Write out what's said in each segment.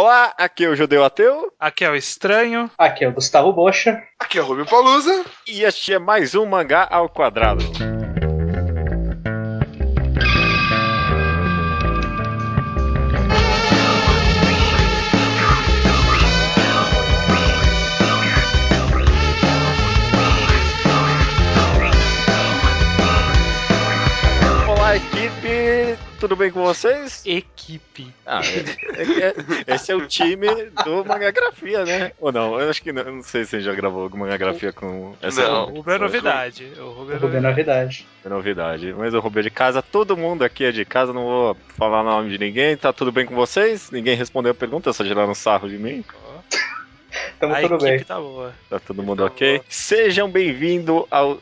Olá, aqui é o Judeu Ateu. Aqui é o Estranho. Aqui é o Gustavo Bocha. Aqui é o Rubio Palusa. E este é mais um Mangá ao Quadrado. Tudo bem com vocês? Equipe. Ah, é- é- é- esse é o time do Mangagrafia, né? Ou não? Eu acho que não, eu não sei se a gente já gravou alguma Mangagrafia com essa Não. O Ruben é novidade. O Ruben é é novidade. é novidade. Mas o Rubem é de casa, todo mundo aqui é de casa, não vou falar o nome de ninguém. Tá tudo bem com vocês? Ninguém respondeu a pergunta, só tiraram sarro de mim. Tamo a tudo equipe bem. tá boa. Tá todo mundo ok? Sejam bem-vindos ao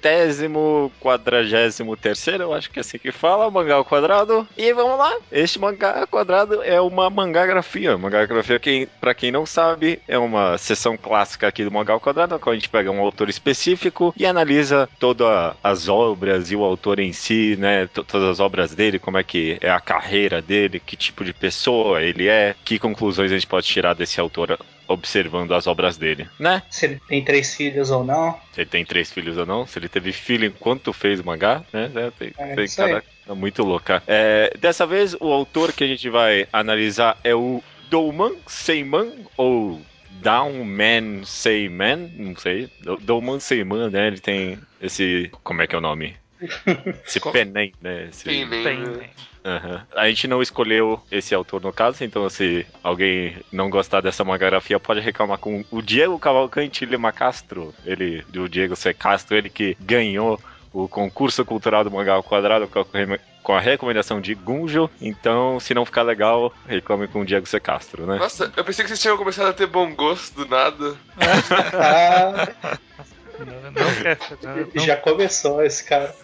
centésimo quadragésimo terceiro, eu acho que é assim que fala, mangá ao quadrado. E vamos lá, este mangá ao quadrado é uma mangagrafia. Mangagrafia, quem, pra quem não sabe, é uma sessão clássica aqui do mangá ao quadrado, na qual a gente pega um autor específico e analisa todas as obras e o autor em si, né, to- todas as obras dele, como é que é a carreira dele, que tipo de pessoa ele é, que conclusões a gente pode tirar desse autor observando as obras dele, né? Se ele tem três filhos ou não. Se ele tem três filhos ou não, se ele teve filho enquanto fez o mangá, né? É, Tem, É, tem é muito louca. É, dessa vez, o autor que a gente vai analisar é o Douman Seiman, ou Downman Seiman, não sei. Do- Douman Seiman, né? Ele tem esse. Como é que é o nome? Esse penem, né? Esse... Penem. Tem, tem. Aham. A gente não escolheu esse autor no caso, então se alguém não gostar dessa mangagrafia, pode reclamar com o Diego Cavalcante Lima Castro. Ele, o Diego C. Castro, ele que ganhou o concurso cultural do mangá ao quadrado com a, reme- com a recomendação de Gunjo. Então, se não ficar legal, reclame com o Diego C. Castro, né? Nossa, eu pensei que vocês tinham começado a ter bom gosto do nada. Não, não quer. Não, não- já começou esse cara.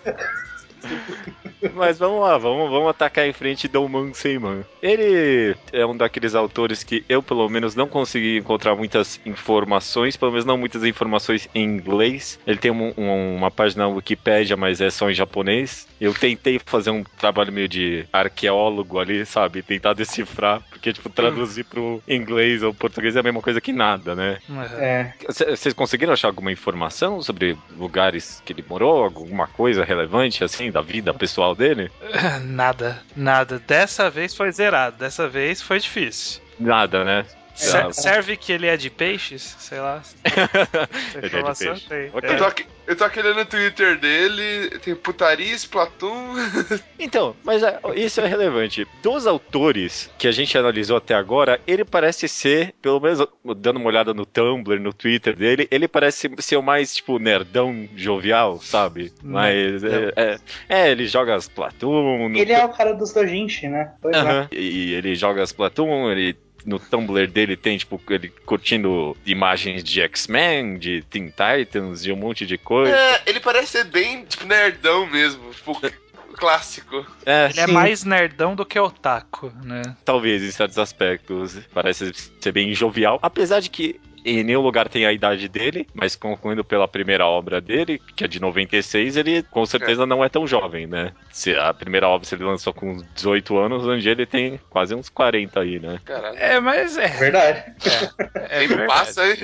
Mas vamos lá, vamos, vamos atacar em frente Douman Seiman. Ele é um daqueles autores que eu, pelo menos, não consegui encontrar muitas informações, pelo menos não muitas informações em inglês. Ele tem um- um- uma página na Wikipédia, mas é só em japonês. Eu tentei fazer um trabalho meio de arqueólogo ali, sabe? Tentar decifrar, porque, tipo, traduzir pro inglês ou português é a mesma coisa que nada, né? É. Vocês conseguiram achar alguma informação sobre lugares que ele morou? Alguma coisa relevante, assim, da vida pessoal dele? Nada, nada. Dessa vez foi zerado. Dessa vez foi difícil. Nada, né? Ser- Ah. serve que ele é de peixes? Sei lá. Ele é de peixe. tem. Ok. Eu, tô aqui, eu tô aqui olhando no Twitter dele, tem putaria, Splatoon. Então, mas é, isso é relevante. Dos autores que a gente analisou até agora, ele parece ser, pelo menos dando uma olhada no Tumblr, no Twitter dele, ele parece ser o mais, tipo, nerdão jovial, sabe? Mas, é, é, é, ele joga as Splatoon... no Ele é o cara dos Dojinshi, né? Pois é. Aham. E ele joga as Splatoon, ele no Tumblr dele tem, tipo, ele curtindo imagens de X-Men, de Teen Titans, de um monte de coisa. É, ele parece ser bem, tipo, nerdão mesmo. Tipo, clássico. É, Ele é Sim. mais nerdão do que otaku, né? talvez em certos aspectos parece ser bem jovial. Apesar de que em nenhum lugar tem a idade dele, mas concluindo pela primeira obra dele, que é de 96, ele com certeza não é tão jovem, né? Se a primeira obra se ele lançou com 18 anos, hoje ele tem quase uns 40 aí, né? Caralho. É, mas é. Verdade. é verdade. passa aí.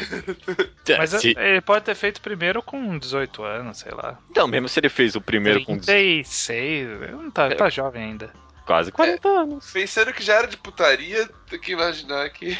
Mas Se- ele pode ter feito primeiro com 18 anos, sei lá. Então, mesmo se ele fez o primeiro com 36, ele não tá, É. tá jovem ainda. Quase 40 anos. Pensando que já era de putaria, tem que imaginar que.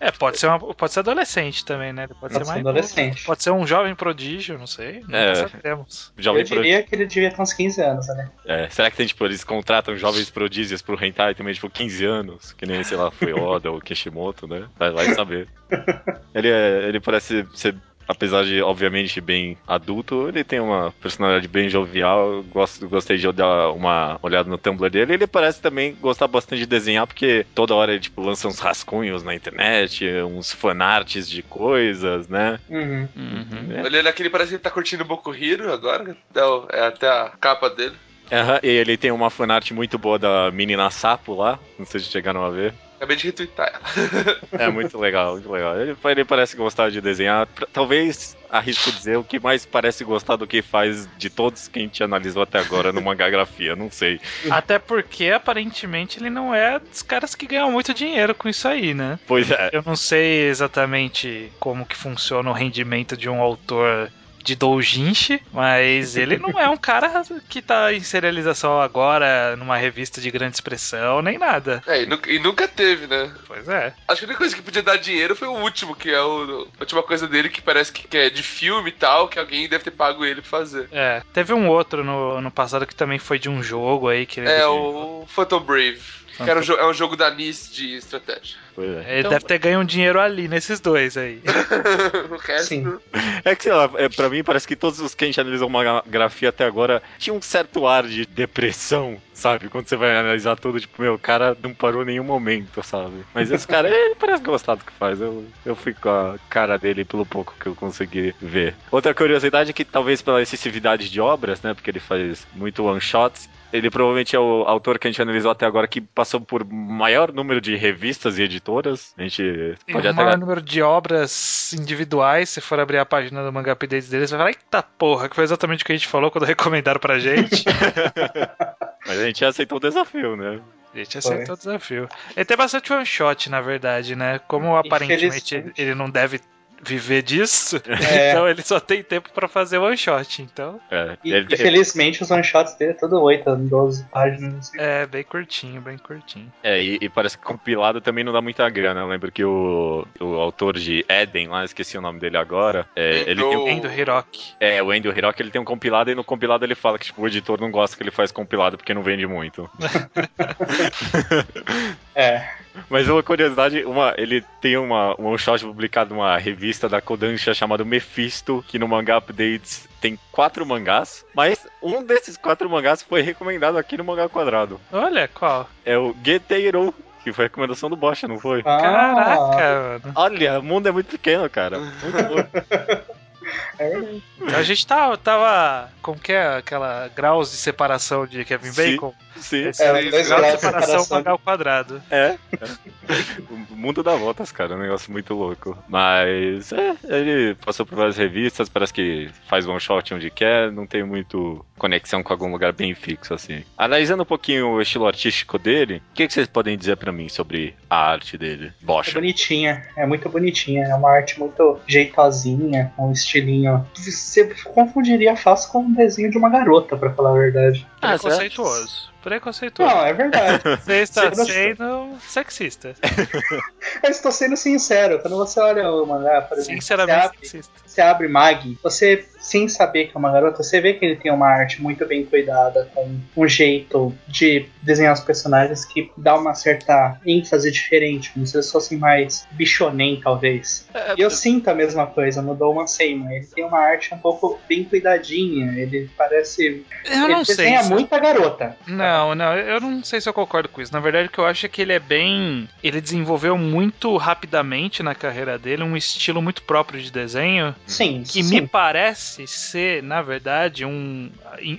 É, pode ser, uma, pode ser adolescente também, né? Pode, Pode ser ser mais adolescente. Pode ser um jovem prodígio, não sei. Nunca É. saberemos. Jovem Eu diria que ele devia ter uns 15 anos, né? É, será que tem, tipo, eles contratam jovens prodígios pro hentai também, tipo, 15 anos? Que nem, sei lá, foi Oda ou Kishimoto, né? Vai, vai saber. Ele, é, ele parece ser, apesar de, obviamente, bem adulto, ele tem uma personalidade bem jovial. Gosto, gostei de dar uma olhada no Tumblr dele. Ele parece também gostar bastante de desenhar, porque toda hora ele, tipo, lança uns rascunhos na internet, uns fanarts de coisas, né? Uhum. Uhum. É. Olhando aqui, ele parece que ele tá curtindo Boku Hero agora. É, é até a capa dele. Aham, e ele tem uma fanart muito boa da menina sapo lá, não sei se chegaram a ver. Acabei de retweetar ela. É muito legal, muito legal. Ele, ele parece gostar de desenhar. Talvez arrisco dizer o que mais parece gostar do que faz de todos que a gente analisou até agora no mangagrafia, não sei. Até porque, aparentemente, ele não é dos caras que ganham muito dinheiro com isso aí, né? Pois é. Eu não sei exatamente como que funciona o rendimento de um autor de doujinshi, mas ele não é um cara que tá em serialização agora numa revista de grande expressão, nem nada. É, e, nu- e nunca teve, né? Pois é. Acho que a única coisa que podia dar dinheiro foi o último, que é o, a última coisa dele que parece que, que é de filme e tal, que alguém deve ter pago ele pra fazer. É, teve um outro no, no passado que também foi de um jogo aí que ele, É o Phantom Brave. Que era um é um jogo da NIS de estratégia. Pois é. ele Então, deve ter ganho um dinheiro ali nesses dois aí. o resto. Sim. É que, sei lá, é, pra mim parece que todos os que a gente analisou mangagrafia até agora tinham um certo ar de depressão, sabe? Quando você vai analisar tudo, tipo, meu, o cara não parou em nenhum momento, sabe? Mas esse cara, ele parece gostar do que faz. Eu, eu fui com a cara dele pelo pouco que eu consegui ver. Outra curiosidade é que talvez pela excessividade de obras, né? Porque ele faz muito one-shots. Ele provavelmente é o autor que a gente analisou até agora que passou por maior número de revistas e editoras. A gente pode o até maior número de obras individuais, se for abrir a página do Manga Updates deles, vai falar, eita porra, que foi exatamente o que a gente falou quando recomendaram pra gente. Mas a gente aceitou o desafio, né? A gente aceitou o desafio. Ele tem bastante one shot, na verdade, né? Como aparentemente ele não deve viver disso, É. então ele só tem tempo pra fazer one shot. Então É, E, ele- infelizmente, os one-shots dele é tudo 8, 12 páginas. é bem curtinho, bem curtinho. É, e, e parece que compilado também não dá muita grana. Eu lembro que o, o autor de Eden, lá, esqueci o nome dele agora, é, ele tem, O- Endo Hiroki. é, o Andy Hiroki, ele tem um compilado e no compilado ele fala que tipo, o editor não gosta que ele faz compilado porque não vende muito. É. Mas uma curiosidade, uma, ele tem uma, um shot publicado numa revista da Kodansha chamada Mephisto, que no Manga Updates tem quatro mangás, mas um desses quatro mangás foi recomendado aqui no Mangá Quadrado. Olha qual. É o Geteiro, que foi a recomendação do Bocha, não foi? Ah, Caraca, mano. Olha, o mundo é muito pequeno, cara. Muito é a gente tava, tava. Como que é aquela graus de separação de Kevin Sim. Bacon? Sim, Esse É, é, dois graus grau de separação mangá ao quadrado. é. é. O mundo dá voltas, cara. É um negócio muito louco. Mas, é, ele passou por várias revistas, parece que faz one shot onde quer, não tem muito conexão com algum lugar bem fixo, assim. Analisando um pouquinho o estilo artístico dele, o que, que vocês podem dizer pra mim sobre a arte dele? É Bocha. bonitinha, é muito bonitinha. É uma arte muito jeitosinha, com um estilinho. Você confundiria fácil com um desenho de uma garota, pra falar a verdade. Ah, Preconceituoso. Preconceituoso. Não, é verdade. Você está Você sendo sexista. Eu estou sendo sincero, quando você olha o mangá, por exemplo, você Sinceramente abre, sexista. você abre Mag, você, sem saber que é uma garota, você vê que ele tem uma arte muito bem cuidada, com um jeito de desenhar os personagens que dá uma certa ênfase diferente, como se eles fossem mais bichonem, talvez. É, E eu sinto a mesma coisa no Doma Seima. Ele tem uma arte um pouco bem cuidadinha, ele parece. Eu ele não sei. desenha se- muita garota. Não, não, eu não sei se eu concordo com isso. Na verdade, o que eu acho é que ele é bem. Ele desenvolveu muito rapidamente na carreira dele um estilo muito próprio de desenho. Sim, Que sim. me parece ser, na verdade, um.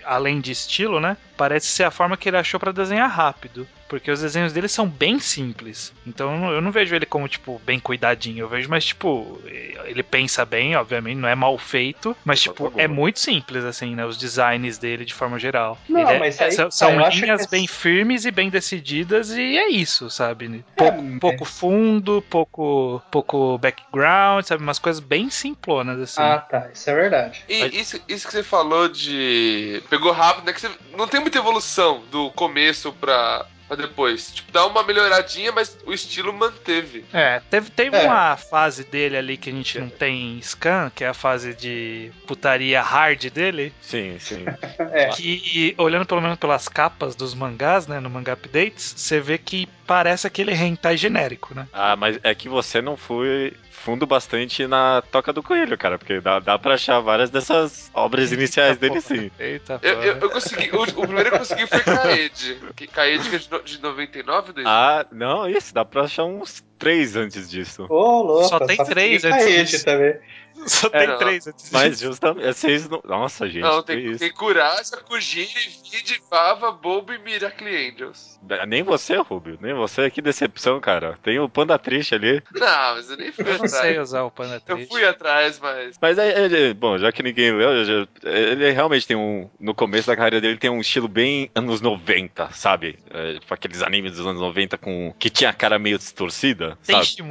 Além de estilo, né? Parece ser a forma que ele achou pra desenhar rápido. Porque os desenhos dele são bem simples. Então eu não, vejo ele como, tipo, bem cuidadinho. Eu vejo mais, tipo, ele pensa bem, obviamente, não é mal feito. Mas, Por tipo, favor. é muito simples, assim, né? Os designs dele de forma geral. Não, Ele é- mas aí- são, são linhas bem firmes e bem decididas, e é isso, sabe? Pouco, É, pouco fundo, pouco, pouco background, sabe? Umas coisas bem simplonas, assim. Ah, tá, isso é verdade. E isso, isso que você falou de. Pegou rápido, né? Que você não tem muita evolução do começo pra, pra depois. Tipo, dá uma melhoradinha, mas o estilo manteve. É, teve, teve É. uma fase dele ali que a gente não tem scan, que é a fase de putaria hard dele, Sim, sim. É. que olhando pelo menos pelas capas dos mangás, né, no Manga Updates, você vê que parece aquele hentai genérico, né? Ah, mas é que você não foi fundo bastante na Toca do Coelho, cara, porque dá, dá pra achar várias dessas obras iniciais dele, porra. sim. Eita, Eu, eu, eu consegui. O, o primeiro que eu consegui foi Kaede. Que- Kaede que é de, no- de 99, dois? Ah, não, isso, dá pra achar uns três antes disso. Ô, louco. Só tem três antes disso. também. Só É, tem não. três antes disso. Mas justamente, vocês não... Nossa, gente, Não, tem, isso. tem Kurasa, Kujiri, Vide, Fava, Bobo e Miracle Angels. Nem você, Rubio, nem você, que decepção, cara. Tem o Panda Triste ali. Não, mas eu nem fui Eu não sei atrás. usar o Panda Eu Triste. fui atrás, mas. Mas é, é- bom, já que ninguém leu, eu já- ele realmente tem um. No começo da carreira dele tem um estilo bem anos 90, sabe? É, tipo aqueles animes dos anos 90 com. que tinha a cara meio distorcida, Tem sabe?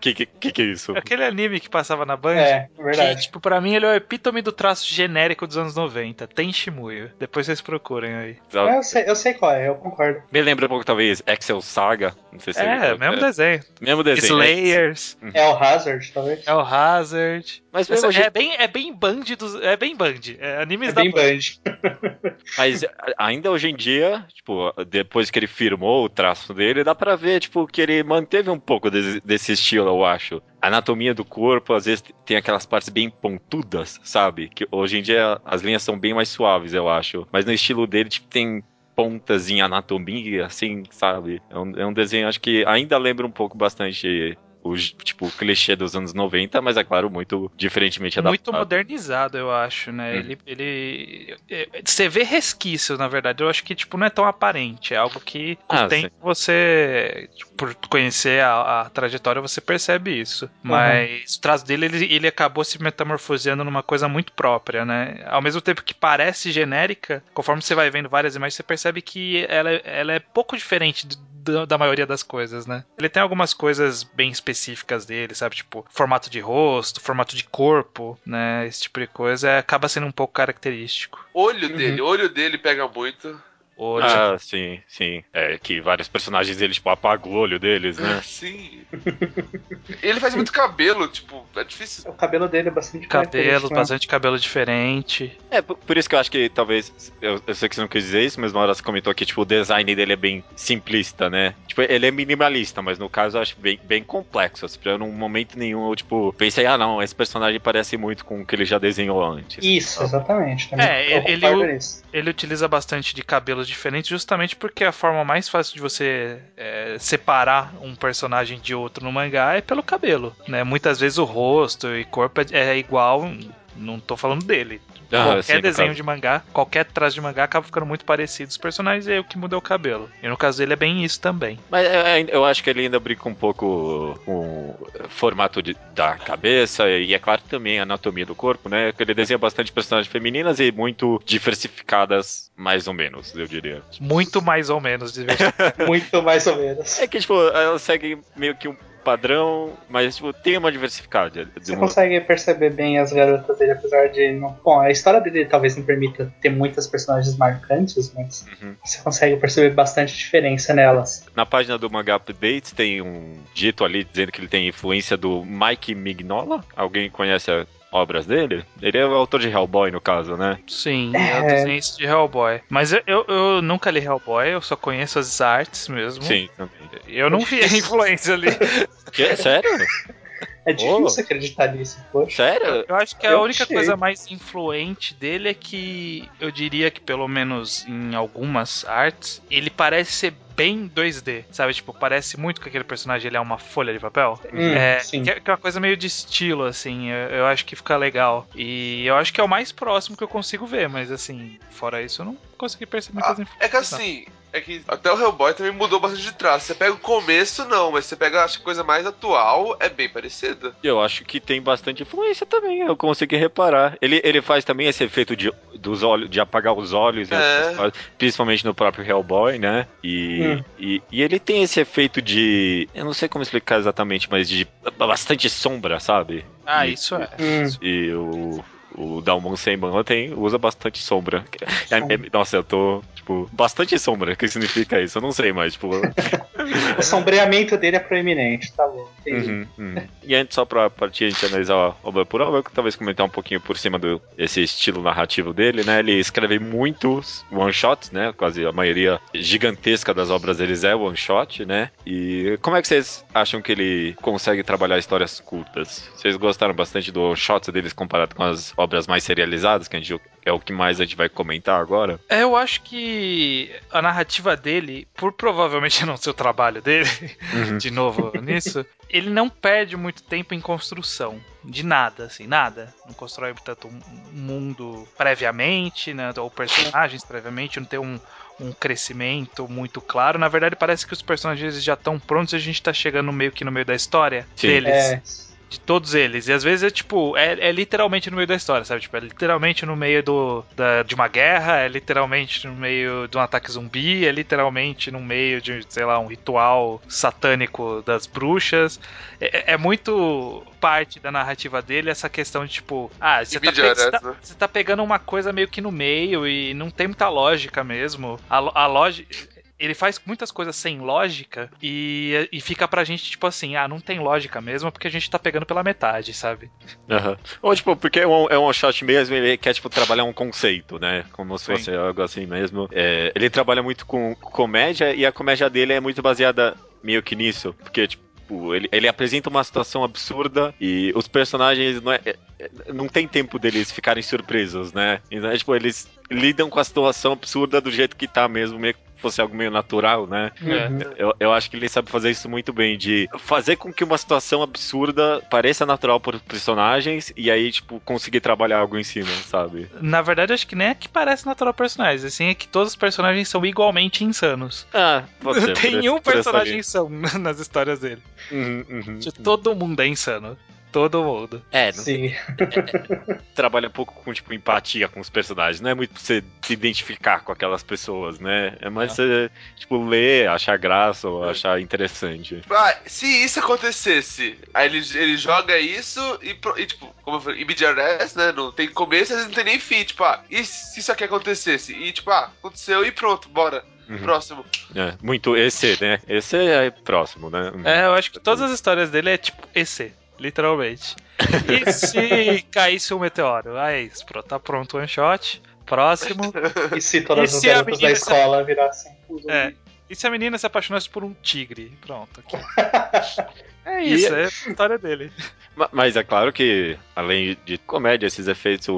Que, que que que é isso? Aquele anime que passava na Band. É, Que, verdade. tipo, pra mim ele é o epítome do traço genérico dos anos 90. Tem Shimuyo. Depois vocês procurem aí. Eu sei, eu sei qual é, eu concordo. Me lembra um pouco, talvez, Excel Saga. Não sei se É, mesmo desenho. mesmo desenho. Slayers, É o Hazard, talvez? é o Hazard. Mas, Essa- mesmo, é, bem, é bem Band dos. É bem Band. É animes É da bem Band. Band. Mas ainda hoje em dia, tipo, depois que ele firmou o traço dele, dá pra ver, tipo, que ele manteve um pouco desse, desse estilo, eu acho. Anatomia do corpo, às vezes, tem aquelas partes bem pontudas, sabe? Que hoje em dia as linhas são bem mais suaves, eu acho. Mas no estilo dele, tipo, tem pontas em anatomia, assim, sabe? É um, é um desenho, acho que ainda lembra um pouco bastante o, tipo, o clichê dos anos 90, mas é claro, muito diferentemente adaptado. Muito modernizado, eu acho, né? Hum. Ele, ele. é, Você vê resquícios, na verdade. Eu acho que, tipo, não é tão aparente. É algo que com Ah, o tempo sim. você. tipo, por conhecer a, a trajetória, você percebe isso. Mas o traço dele, ele, ele acabou se metamorfoseando numa coisa muito própria, né? Ao mesmo tempo que parece genérica, conforme você vai vendo várias imagens, você percebe que ela, é- ela é pouco diferente do- da maioria das coisas, né? Ele tem algumas coisas bem específicas dele, sabe? Tipo, formato de rosto, formato de corpo, né? Esse tipo de coisa acaba sendo um pouco característico. Olho Uhum. dele, olho dele pega muito. Olho. Ah, sim, sim. É que vários personagens dele, tipo, apagam o olho deles, né? Sim. Ele faz muito cabelo, tipo, é difícil. O cabelo dele é bastante Cabelo, né? bastante cabelo diferente. É, por, isso que eu acho que talvez. Eu, eu sei que você não quis dizer isso, mas na hora você comentou que, tipo, o design dele é bem simplista, né? Tipo, ele é minimalista, mas no caso eu acho bem, bem complexo. Assim, pra eu, num momento nenhum, eu, tipo, pensei, ah, não, esse personagem parece muito com o que ele já desenhou antes. Isso, exatamente. Também É, ele- ele-. Ele utiliza bastante de cabelos diferentes, justamente porque a forma mais fácil de você é, separar um personagem de outro no mangá é pelo cabelo, né? Muitas vezes o rosto e corpo é, é igual, não tô falando dele. Ah, qualquer sim, desenho de mangá, qualquer traço de mangá acaba ficando muito parecido. Os personagens é o que muda é o cabelo. E no caso dele é bem isso também. Mas é, é, eu acho que ele ainda brinca um pouco com o formato de- da cabeça e, é claro, também a anatomia do corpo, né? Que ele desenha bastante personagens femininas e muito diversificadas, mais ou menos, eu diria. Muito mais ou menos diversificado. Muito mais ou menos. É que, tipo, ela segue meio que um padrão, mas, tipo, tem uma diversificada. de Você consegue perceber bem as garotas dele, apesar de não. Bom, a história dele talvez não permita ter muitas personagens marcantes, mas Uhum. você consegue perceber bastante diferença nelas. Na página do Manga Updates tem um dito ali dizendo que ele tem influência do Mike Mignola. Alguém conhece as obras dele? Ele é o autor de Hellboy, no caso, né? Sim, É. eu desenho isso de Hellboy. Mas eu, eu, eu nunca li Hellboy, eu só conheço as artes mesmo. Sim, também. Eu não vi a influência ali. Que? Sério? É difícil Oh. acreditar nisso, poxa. Sério? Eu acho que a Eu única achei. coisa mais influente dele é que eu diria que, pelo menos em algumas artes, ele parece ser bem 2D, sabe? Tipo, parece muito que aquele personagem ele é uma folha de papel. Hum, É, sim. que, é- que é uma coisa meio de estilo, assim, eu, eu acho que fica legal. E eu acho que é o mais próximo que eu consigo ver, mas assim, fora isso, eu não consegui perceber muitas Ah, influências. é que assim, é que até o Hellboy também mudou bastante de traço. Você pega o começo, não, mas você pega acho, que a coisa mais atual, é bem parecida. Eu acho que tem bastante influência também, eu consegui reparar. Ele, ele faz também esse efeito de, dos olhos, de apagar os olhos, né, É. principalmente no próprio Hellboy, né? E, Hum. e, e ele tem esse efeito de. Eu não sei como explicar exatamente, mas de bastante sombra, sabe? Ah, E- isso é. Hum, E o, o Dalmon Seymour tem, usa bastante sombra. É- é- nossa, eu tô, tipo, bastante sombra. O que significa isso? Eu não sei mais, tipo. o sombreamento dele é proeminente, tá bom. Uhum, uhum. E antes, só pra partir a gente analisar a obra por obra, eu talvez comentar um pouquinho por cima do esse estilo narrativo dele, né? Ele escreve muitos one-shots, né? Quase a maioria gigantesca das obras deles é one-shot, né? E como é que vocês acham que ele consegue trabalhar histórias curtas? Vocês gostaram bastante do one-shot deles comparado com as obras mais serializadas, que a gente, é o que mais a gente vai comentar agora? É, eu acho que a narrativa dele, por provavelmente não ser o trabalho trabalho dele, Uhum. de novo nisso, ele não perde muito tempo em construção. De nada, assim, nada. Não constrói tanto um um mundo previamente, né? Ou personagens previamente, não tem um, um crescimento muito claro. Na verdade, parece que os personagens já estão prontos e a gente tá chegando meio que no meio da história Sim. deles. É, De todos eles. E às vezes é tipo, é, é literalmente no meio da história, sabe? Tipo, é literalmente no meio do, da- de uma guerra, é literalmente no meio de um ataque zumbi, é literalmente no meio de, sei lá, um ritual satânico das bruxas. É, é- é muito parte da narrativa dele essa questão de tipo, ah, você tá, você tá- tá pegando uma coisa meio que no meio e não tem muita lógica mesmo. A, a lógica. Ele faz muitas coisas sem lógica e, e fica pra gente, tipo assim, ah, não tem lógica mesmo, porque a gente tá pegando pela metade, sabe? Aham. Ou, tipo, porque é um, é um shot mesmo, ele quer, tipo, trabalhar um conceito, né? Como se Sim. fosse algo assim mesmo. É, ele trabalha muito com comédia e a comédia dele é muito baseada meio que nisso. Porque, tipo, ele, ele apresenta uma situação absurda e os personagens não, é, é- não tem tempo deles ficarem surpresos, né? Então, é, tipo, eles lidam com a situação absurda do jeito que tá mesmo, meio que fosse algo meio natural, né? uhum. Eu, eu acho que ele sabe fazer isso muito bem, de fazer com que uma situação absurda pareça natural para os personagens e aí, tipo, conseguir trabalhar algo em cima, sabe? Na verdade, acho que nem é que parece natural personagens, assim, é que todos os personagens são igualmente insanos. Ah, ser. tem um personagem insano nas histórias dele. Uhum, uhum. Tipo, Todo mundo é insano. Todo mundo. É, não Sim. trabalha um pouco com, tipo, empatia com os personagens. Não é muito pra você se identificar com aquelas pessoas, né? É mais você, tipo, ler, achar graça ou achar interessante. Ah, se isso acontecesse, aí ele, ele joga isso e, e, tipo, como eu falei, IBDRS, né? Não tem começo, às vezes não tem nem fim. Tipo, ah, e se isso aqui acontecesse? E tipo, ah, aconteceu e pronto, bora. Uhum. Próximo. É, muito esse, né? Esse é próximo, né? É, eu acho que todas as histórias dele é tipo EC, literalmente. E se caísse um meteoro? Aí, pronto, tá pronto o one shot. Próximo. E se todas E as se a garotas da escola virassem um zumbi? É. E se a menina se apaixonasse por um tigre? Pronto, aqui. É isso, é a história dele. Ma- Mas é claro que, além de comédia, esses efeitos,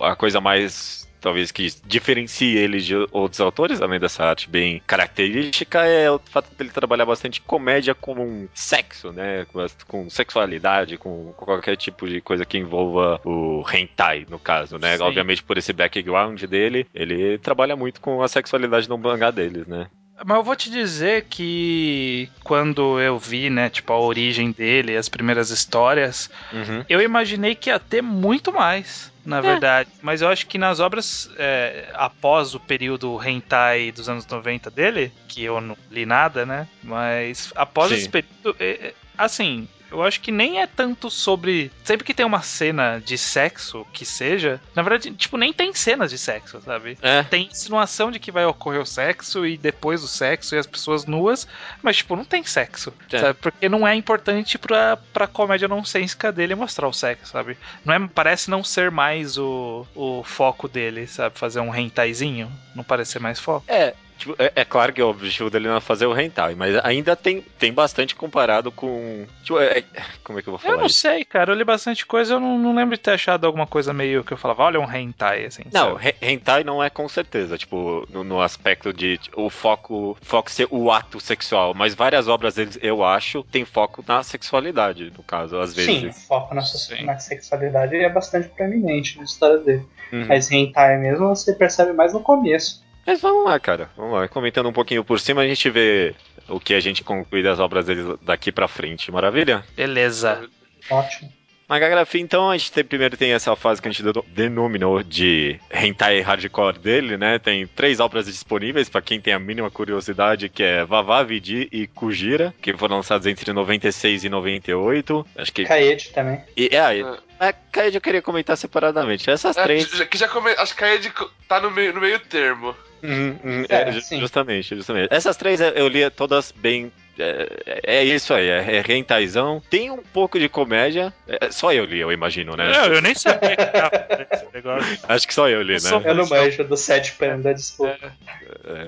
a coisa mais talvez que diferencie ele de outros autores, além dessa arte bem característica, é o fato dele trabalhar bastante comédia com sexo, né? Com sexualidade, com qualquer tipo de coisa que envolva o hentai, no caso, né? Sim. Obviamente, por esse background dele, ele trabalha muito com a sexualidade no mangá deles, né? Mas eu vou te dizer que quando eu vi, né, tipo, a origem dele, as primeiras histórias, Uhum. eu imaginei que ia ter muito mais, na verdade. Mas eu acho que nas obras é, após o período hentai dos anos 90 dele, que eu não li nada, né? Mas após Sim. esse período, é, é, assim. Eu acho que nem é tanto sobre. Sempre que tem uma cena de sexo, que seja. Na verdade, tipo, nem tem cenas de sexo, sabe? É, Tem insinuação de que vai ocorrer o sexo e depois o sexo e as pessoas nuas, mas, tipo, não tem sexo, É. sabe? Porque não é importante pra, pra comédia nonsensica dele mostrar o sexo, sabe? Não é, parece não ser mais o, o foco dele, sabe? Fazer um hentaizinho, não parece ser mais foco. É, tipo, é, é claro que o objetivo dele não é fazer o hentai, mas ainda tem, tem bastante comparado com. Tipo, é- é- como é que eu vou Eu falar não isso? sei, cara, eu li bastante coisa, eu não, não lembro de ter achado alguma coisa meio que eu falava, olha um hentai, assim. Não, sabe? hentai não é com certeza, tipo, no, no aspecto de tipo, o foco, foco ser o ato sexual, mas várias obras deles, eu acho, tem foco na sexualidade, no caso, às Sim, o vezes. foco na, Sim. na sexualidade é bastante proeminente na história dele. Uhum. Mas hentai mesmo você percebe mais no começo. Mas vamos lá, cara, vamos lá. Comentando um pouquinho por cima, a gente vê o que a gente conclui das obras deles daqui pra frente, maravilha? Beleza. Ótimo. Magagrafia, então, a gente tem, primeiro tem essa fase que a gente deno- denominou de hentai hardcore dele, né? Tem três obras disponíveis pra quem tem a mínima curiosidade, que é Vavá, Vidi e Kujira, que foram lançados entre 96 e 98. Acho que... Kaede também. E, é, a Kaede eu queria comentar separadamente. Essas É, três... que já come... Acho que a Ed tá no meio, no meio termo. Uhum, uhum, É, é, justamente, justamente. Essas três eu- eu li todas bem. É, é isso aí, é, é hentaizão. Tem um pouco de comédia. É, só eu li, eu imagino, né? Não, eu nem sabia que tava esse negócio. Acho que só eu li, Eu sou- né? Eu não manjo do sete panda, desculpa.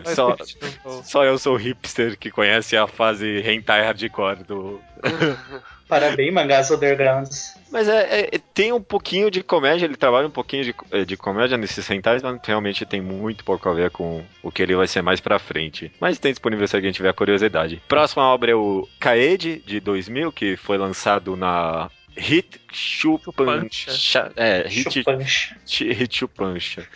É, só, só eu sou hipster que conhece a fase hentai hardcore do. Parabéns, mangás undergrounds. Mas é, é- tem um pouquinho de comédia, ele trabalha um pouquinho de, eh, de comédia nesses rentais, mas realmente tem muito pouco a ver com o que ele vai ser mais pra frente. Mas tem disponível se alguém tiver curiosidade. Próxima obra é o Kaede, de 2000, que foi lançado na Hit Chupancha. É, Hit, Chupancha. Hit Chupancha.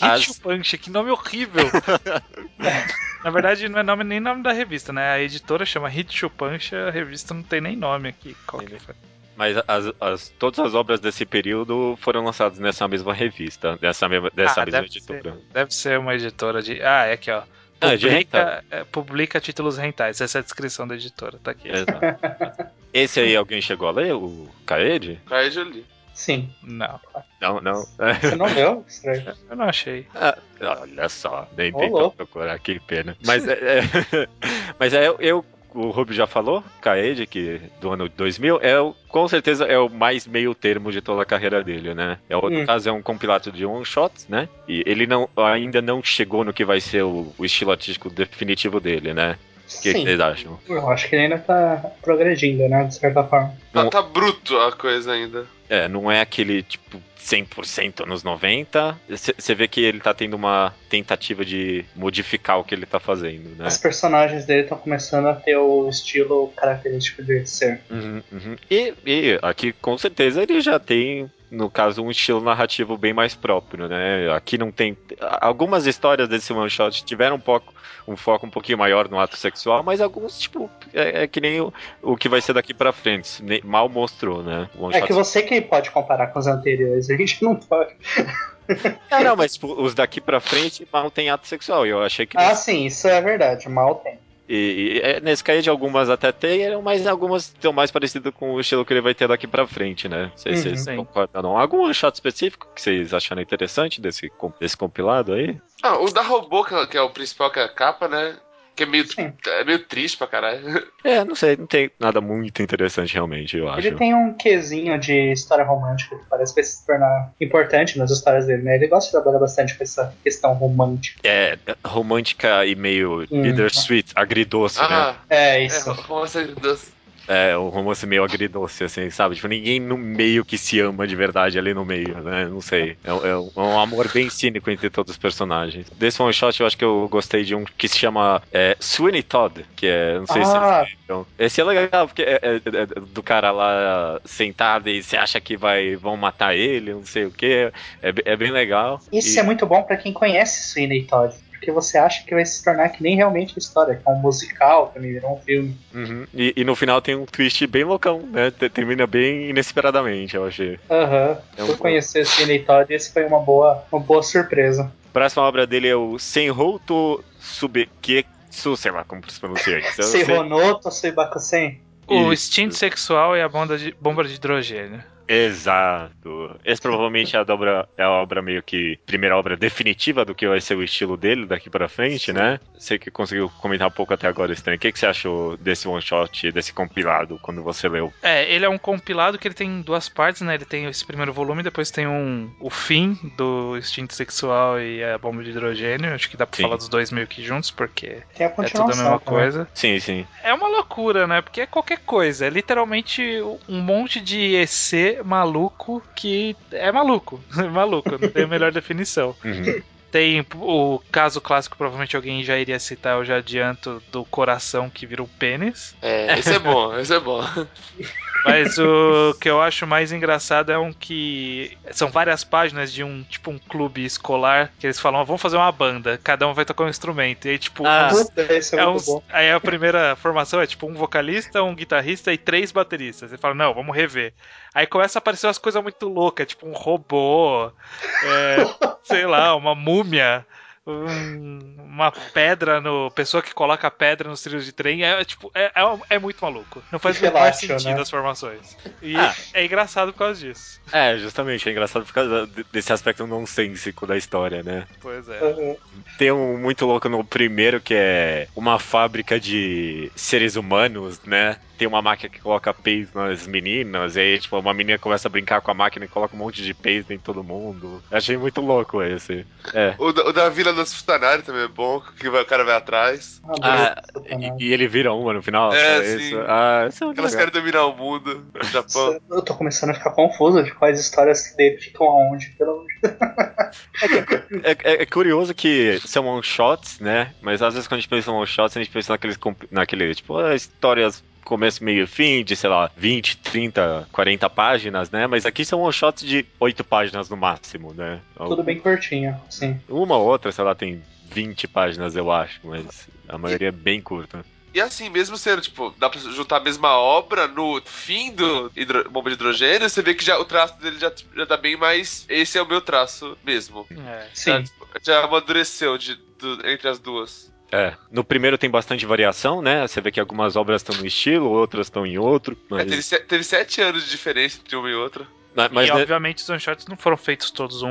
As- Hit Punch, que nome horrível. Na verdade, não é nome, nem nome da revista, né? A editora chama Hit Punch, a revista não tem nem nome aqui. Qual que foi? Mas as, as- todas as obras desse período foram lançadas nessa mesma revista, dessa mesma, dessa Ah, mesma deve editora. ser, deve ser uma editora de. Ah, é aqui, ó. Ah, de Publica, é, publica títulos rentais. Essa é a descrição da editora, tá aqui. Exato. Esse aí alguém chegou a ler, o Kaede? Aí eu li. Sim. Não, Não, não. Você não leu? Estranho. eu não achei. Ah, olha só, nem tentou procurar, que pena. Mas é, é- mas é eu, eu- o Rubio já falou, Kaede, que do ano 2000, é o, com certeza é o mais meio termo de toda a carreira dele, né? É, o- no Hum. caso é um compilado de one shots, né? E ele não, ainda não chegou no que vai ser o, o estilo artístico definitivo dele, né? O que, que Sim. vocês acham? Eu acho que ele ainda tá progredindo, né? De certa forma. Tá, Não. tá bruto a coisa ainda. É, não é aquele tipo 100% anos 90. Você vê que ele tá tendo uma tentativa de modificar o que ele tá fazendo, né? Os personagens dele estão começando a ter o estilo característico de ser. Uhum, uhum. E, e aqui com certeza ele já tem, no caso, um estilo narrativo bem mais próprio, né? Aqui não tem. Algumas histórias desse one shot tiveram um pouco. Um foco um pouquinho maior no ato sexual, mas alguns, tipo, é, é que nem o, o que vai ser daqui pra frente. Mal mostrou, né? É que você que pode comparar com os anteriores, a gente não pode. Não, não, mas tipo, os daqui pra frente mal tem ato sexual. Eu achei que. Ah, sim, isso é verdade, mal tem. E, e, é, nesse caso de algumas até tem, mas algumas estão mais parecidas com o estilo que ele vai ter daqui pra frente, né? Não sei se Uhum. vocês Sim. concordam. Não. Algum shot específico que vocês acharam interessante desse, desse compilado aí? Ah, o da robô, que é, que é o principal, que é a capa, né? Que é meio, Sim. é meio triste pra caralho. É, não sei, não tem nada muito interessante realmente, eu acho. Ele tem um quesinho de história romântica que parece que vai se tornar importante nas histórias dele, né? Ele gosta de trabalhar bastante com essa questão romântica. É, romântica e meio Hum. bittersweet, agridoce, né? Ah, É é, isso. romance doce. É, um romance meio agridoce, assim, sabe? Tipo, ninguém no meio que se ama de verdade ali no meio, né? Não sei. É, um- é um, é um amor bem cínico entre todos os personagens. Desse one shot, eu acho que eu gostei de um que se chama é, Sweeney Todd, que é. Não sei se Ah. vocês viram. Esse é legal, porque é, é- é do cara lá sentado e você acha que vai, vão matar ele, não sei o que. É, é bem legal. Isso E- é muito bom pra quem conhece Sweeney Todd. Porque você acha que vai se tornar que nem realmente a história, que é um musical, também virou um filme. Uhum. E, e no final tem um twist bem loucão, né? Te- Termina bem inesperadamente, eu achei. Aham. É um- Por conhecer Sweeney Todd, esse foi uma boa, uma boa surpresa. A próxima obra dele é o Senhouto Subeketsu, sei lá como se pronuncia isso. Eu não sei. Seironoto Suibakusen. O instinto sexual e a bomba de, bomba de hidrogênio. Exato. Essa provavelmente é a obra, é a obra meio que primeira obra definitiva do que vai ser o estilo dele daqui pra frente, né? Sei que conseguiu comentar um pouco até agora, Stan. O que, que você achou desse one shot, desse compilado, quando você leu? É, ele é um compilado que ele tem duas partes, né? Ele tem esse primeiro volume, depois tem um o fim do instinto sexual e a bomba de hidrogênio. Acho que dá pra Sim. falar dos dois meio que juntos, porque é tudo a mesma coisa. Sim, sim. É uma loucura, né? Porque é qualquer coisa. É literalmente um monte de EC maluco que é maluco. É maluco, não tem a melhor definição. Uhum. Tem o caso clássico, provavelmente alguém já iria citar, eu já adianto, do coração que vira um pênis. É, esse é bom, esse é bom. Mas o que eu acho mais engraçado é um que são várias páginas de um tipo um clube escolar que eles falam, "Ah, vamos fazer uma banda, cada um vai tocar um instrumento. E aí, tipo, Ah, uns- é, é uns- aí a primeira formação é tipo um vocalista, um guitarrista e três bateristas. Você fala, não, vamos rever. Aí começa a aparecer umas coisas muito loucas, tipo um robô, é, sei lá, uma múmia. Um- uma pedra no. Pessoa que coloca pedra nos trilhos de trem é tipo. É, é, é muito maluco. Não faz o menor Relácio, sentido né? as formações. E Ah. é engraçado por causa disso. É, justamente, é engraçado por causa de- desse aspecto nonsensico da história, né? Pois é. Aham. Tem um muito louco no primeiro que é uma fábrica de seres humanos, né? Tem uma máquina que coloca peixe nas meninas, e aí, tipo, uma menina começa a brincar com a máquina e coloca um monte de peixe em todo mundo. Achei muito louco esse. É. O, da- o da Vila dos Funcionários também é bom, que o cara vai atrás. Ah, Satanás. e, e ele vira uma no final? É, isso? sim. Ah, isso é muito Elas legal. querem dominar o mundo no Japão. Eu tô começando a ficar confuso de quais histórias dele ficam aonde, pelo. É, é- é curioso que são one shots, né? Mas às vezes quando a gente pensa em one shots, a gente pensa naqueles, comp- naquele, tipo, ah, histórias começo, meio e fim, de, sei lá, 20, 30, 40 páginas, né? Mas aqui são one shots de 8 páginas no máximo, né? Tudo bem curtinho, sim. Uma ou outra, sei lá, tem 20 páginas, eu acho, mas a maioria é bem curta. E assim, mesmo sendo, tipo, dá pra juntar a mesma obra no fim do hidro- bomba de hidrogênio, você vê que já, o traço dele já, já tá bem mais. Esse é o meu traço mesmo. É. Já, Sim. já amadureceu de, do- entre as duas. É, no primeiro tem bastante variação, né? Você vê que algumas obras estão no estilo, outras estão em outro. É, Mas, teve, se- teve sete anos de diferença entre uma e outra. mas, mas e né, obviamente os one-shots não foram feitos todos um,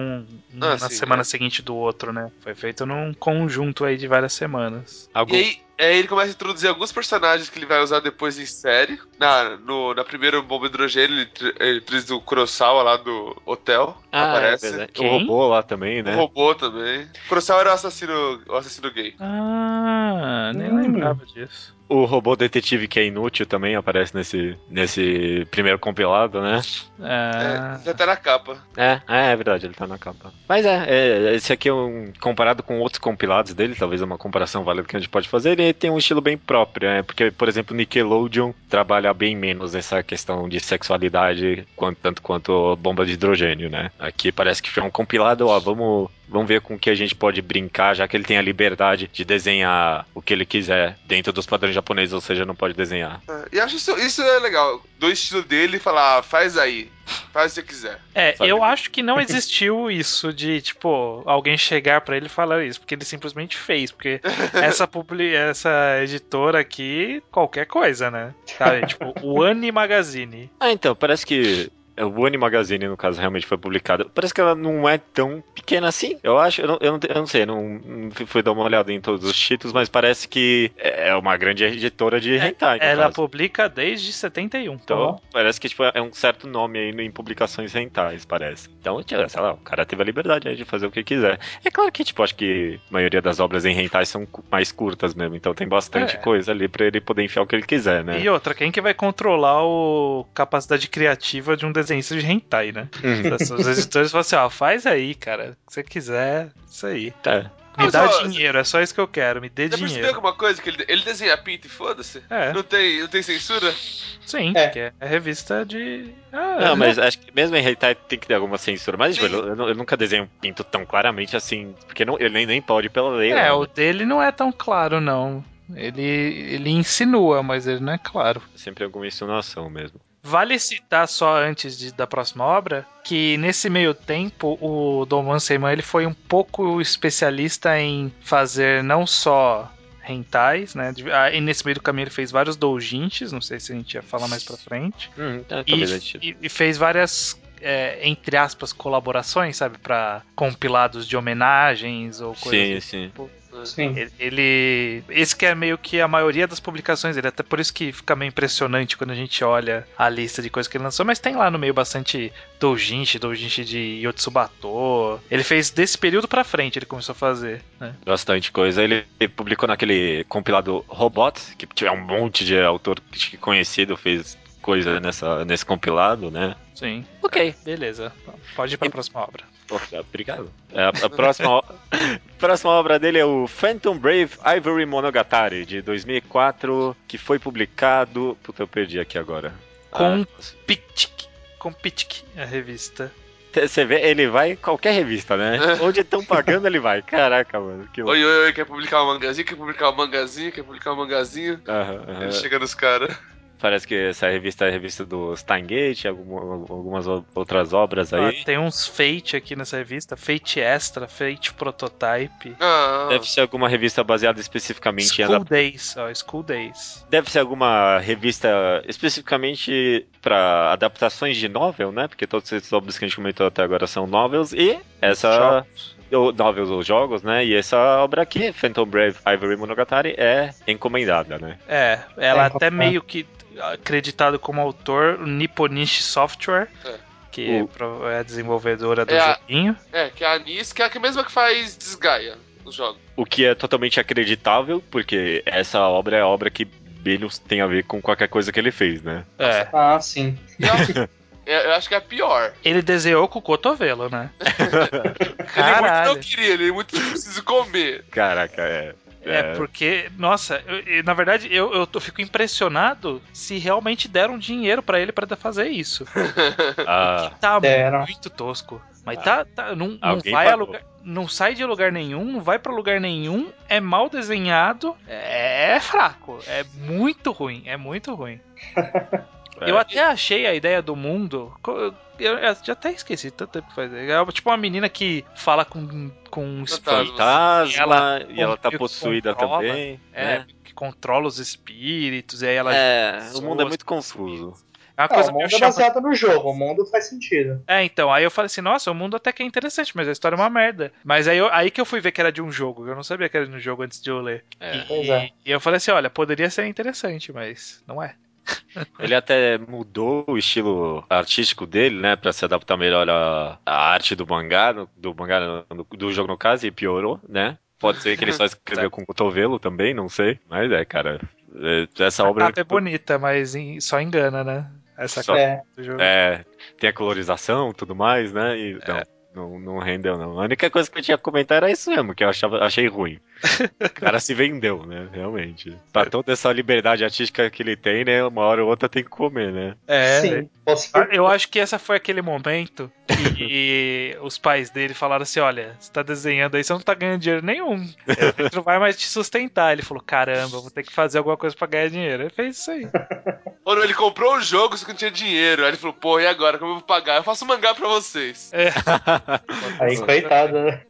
um Ah, na sim, semana é. seguinte do outro, né? Foi feito num conjunto aí de várias semanas. algum- E aí, aí ele começa a introduzir alguns personagens que ele vai usar depois em série. Na, no, na primeira bomba de hidrogênio, ele, ele traz o Kurosawa lá do hotel. Ah, aparece. é. O robô lá também, o né? robô também. Kurosawa era o assassino, o assassino gay. Ah, nem Hum. lembrava disso. O robô detetive que é inútil também aparece nesse, nesse primeiro compilado, né? Ah, É, já tá na capa. É, é, é verdade, ele tá na capa. Mas é, é, esse aqui é um. Comparado com outros compilados dele, talvez é uma comparação válida que a gente pode fazer, ele tem um estilo bem próprio, né? Porque, por exemplo, Nickelodeon trabalha bem menos nessa questão de sexualidade, quanto, tanto quanto bomba de hidrogênio, né? Aqui parece que foi um compilado, ó, vamos. Vamos ver com o que a gente pode brincar, já que ele tem a liberdade de desenhar o que ele quiser dentro dos padrões japoneses, ou seja, não pode desenhar. É, E acho isso, isso é legal. Do estilo dele e falar, ah, faz aí. Faz o que você quiser. É, Sabe? eu acho que não existiu isso de, tipo, alguém chegar pra ele e falar isso, porque ele simplesmente fez, porque essa publi essa editora aqui, qualquer coisa, né? Sabe? tipo, o Anime Magazine. Ah, então, parece que o One Magazine, no caso, realmente foi publicado. Parece que ela não é tão pequena assim. Eu acho, eu não, eu não, eu não sei, não, não fui dar uma olhada em todos os títulos, mas parece que é uma grande editora de hentai. no Ela caso. publica desde 71. Então, parece que tipo, é um certo nome aí em publicações rentais, parece. Então, tipo, sei lá, o cara teve a liberdade aí de fazer o que quiser. É claro que, tipo, acho que a maioria das obras em rentais são mais curtas mesmo, então tem bastante É. coisa ali pra ele poder enfiar o que ele quiser, né? E outra, quem que vai controlar o capacidade criativa de um desenhista de hentai, né? Uhum. Os editores falam assim, ó, faz aí, cara. O que você quiser, isso aí. É. Me Mas, dá dinheiro, é só isso que eu quero, me dê Você percebeu dinheiro. alguma coisa? Que ele, ele desenha pinto e foda-se? É, Não, tem, não tem censura? sim, É. porque é revista de. Ah, Não, mas acho que mesmo em hentai tem que ter alguma censura. Mas, tipo, eu, eu nunca desenho um pinto tão claramente assim, porque não, ele nem, nem pode pela lei. É, né? o dele não é tão claro, não. Ele, ele insinua, mas ele não é claro. Sempre alguma insinuação mesmo. Vale citar só antes de- da próxima obra que nesse meio tempo o Doman Seiman ele foi um pouco especialista em fazer não só hentais, né? ah, E nesse meio do caminho ele fez vários doujinshis, não sei se a gente ia falar mais pra frente. Hum, é, E, e- e fez várias, é, entre aspas, colaborações, sabe? Pra compilados de homenagens ou coisas Sim, sim. Sim. Ele, ele- Esse que é meio que a maioria das publicações dele, até por isso que fica meio impressionante quando a gente olha a lista de coisas que ele lançou, mas tem lá no meio bastante doujinshi, doujinshi de Yotsubato. Ele fez desse período pra frente, ele começou a fazer, né? Bastante coisa. Ele publicou naquele compilado Robot, que tiver um monte de autor conhecido fez coisa nessa, nesse compilado, né? Sim. Ok. Beleza. Pode ir pra próxima obra. Pô, Obrigado. É, A, a próxima, o- próxima obra dele é o Phantom Brave Ivory Monogatari, de 2004, que foi publicado... Puta, eu perdi aqui agora. Com- Ah. Com Pitic, a revista. Você vê, ele vai em qualquer revista, né? Onde estão pagando, ele vai. Caraca, mano. Que. Oi, oi, oi, quer publicar um mangazinho? Quer publicar um mangazinho? Quer publicar um mangazinho? Aham, aham. Ele chega nos caras. Parece que essa revista é a revista do Steingate, alguma- algumas outras obras Ah, aí. tem uns Fate aqui nessa revista, Fate Extra, Fate Prototype. Ah, Deve ser alguma revista baseada especificamente em School Days, ó, School Days. Deve ser alguma revista especificamente para adaptações de novel, né? Porque todos esses obras que a gente comentou até agora são novels e essa Jogos. ou novels ou jogos, né? E essa obra aqui, Phantom Brave Ivory Monogatari, é encomendada, né? É, ela É, até é. meio que. Acreditado como autor o Nipponish Software, É. que O- pro- é a desenvolvedora do É a- joguinho. É, que é a Anis, que é a mesma que faz Desgaia os jogos. O que é totalmente acreditável, porque essa obra é a obra que menos tem a ver com qualquer coisa que ele fez, né? É. Ah, sim. Eu, acho, é, que é a pior. Ele desenhou com o cotovelo, né? Ele muito Caralho. não queria, ele muito precisa comer. Caraca, é. É, porque, nossa, eu- eu- na verdade eu, eu tô- fico impressionado se realmente deram dinheiro pra ele pra fazer isso. Ah, Tá Deram. muito tosco. Mas tá, tá não, não vai a lugar, não sai de lugar nenhum, não vai pra lugar nenhum, é mal desenhado, é fraco, é muito ruim, é muito ruim. é. Eu até achei a ideia do mundo. Eu, já até esqueci tanto tempo que faz. É tipo uma menina que fala com, com um Fantasma. fantasma, Ela- e ela tá possuída controla, também. É, né? que controla os espíritos, e aí ela. É, o mundo é muito confuso. É uma Ah, coisa o mundo é baseado no jogo, o mundo faz sentido. É, então, aí eu falei assim, nossa, o mundo até que é interessante, mas a história é uma merda. Mas aí, eu- aí que eu fui ver que era de um jogo, eu não sabia que era de um jogo antes de eu ler. É. E, Pois é. e eu falei assim, olha, poderia ser interessante, mas não é. Ele até mudou o estilo artístico dele, né, Pra se adaptar melhor à, à arte do mangá, no- do mangá no- do jogo no caso, e piorou, né? Pode ser que ele só escreveu com o cotovelo também, não sei. Mas é, cara, é, essa A obra capa é bonita, mas em- só engana, né? Essa Só- capa É. do jogo. é, tem a colorização e tudo mais, né? E não, não, não rendeu, não. A única coisa que eu tinha a comentar era isso mesmo, que eu achava, achei ruim. O cara se vendeu, né? Realmente. Pra toda essa liberdade artística que ele tem, né? Uma hora ou outra tem que comer, né? É, Sim. Você... Ah, Eu acho que essa foi aquele momento que os pais dele falaram assim: olha, você tá desenhando aí, você não tá ganhando dinheiro nenhum. Você não vai mais te sustentar. Ele falou: caramba, vou ter que fazer alguma coisa pra ganhar dinheiro. Ele fez isso aí. Ou não, ele comprou o jogo, só que não tinha dinheiro. Aí ele falou, pô, e agora? Como eu vou pagar? Eu faço mangá pra vocês. É, Aí, coitado, né?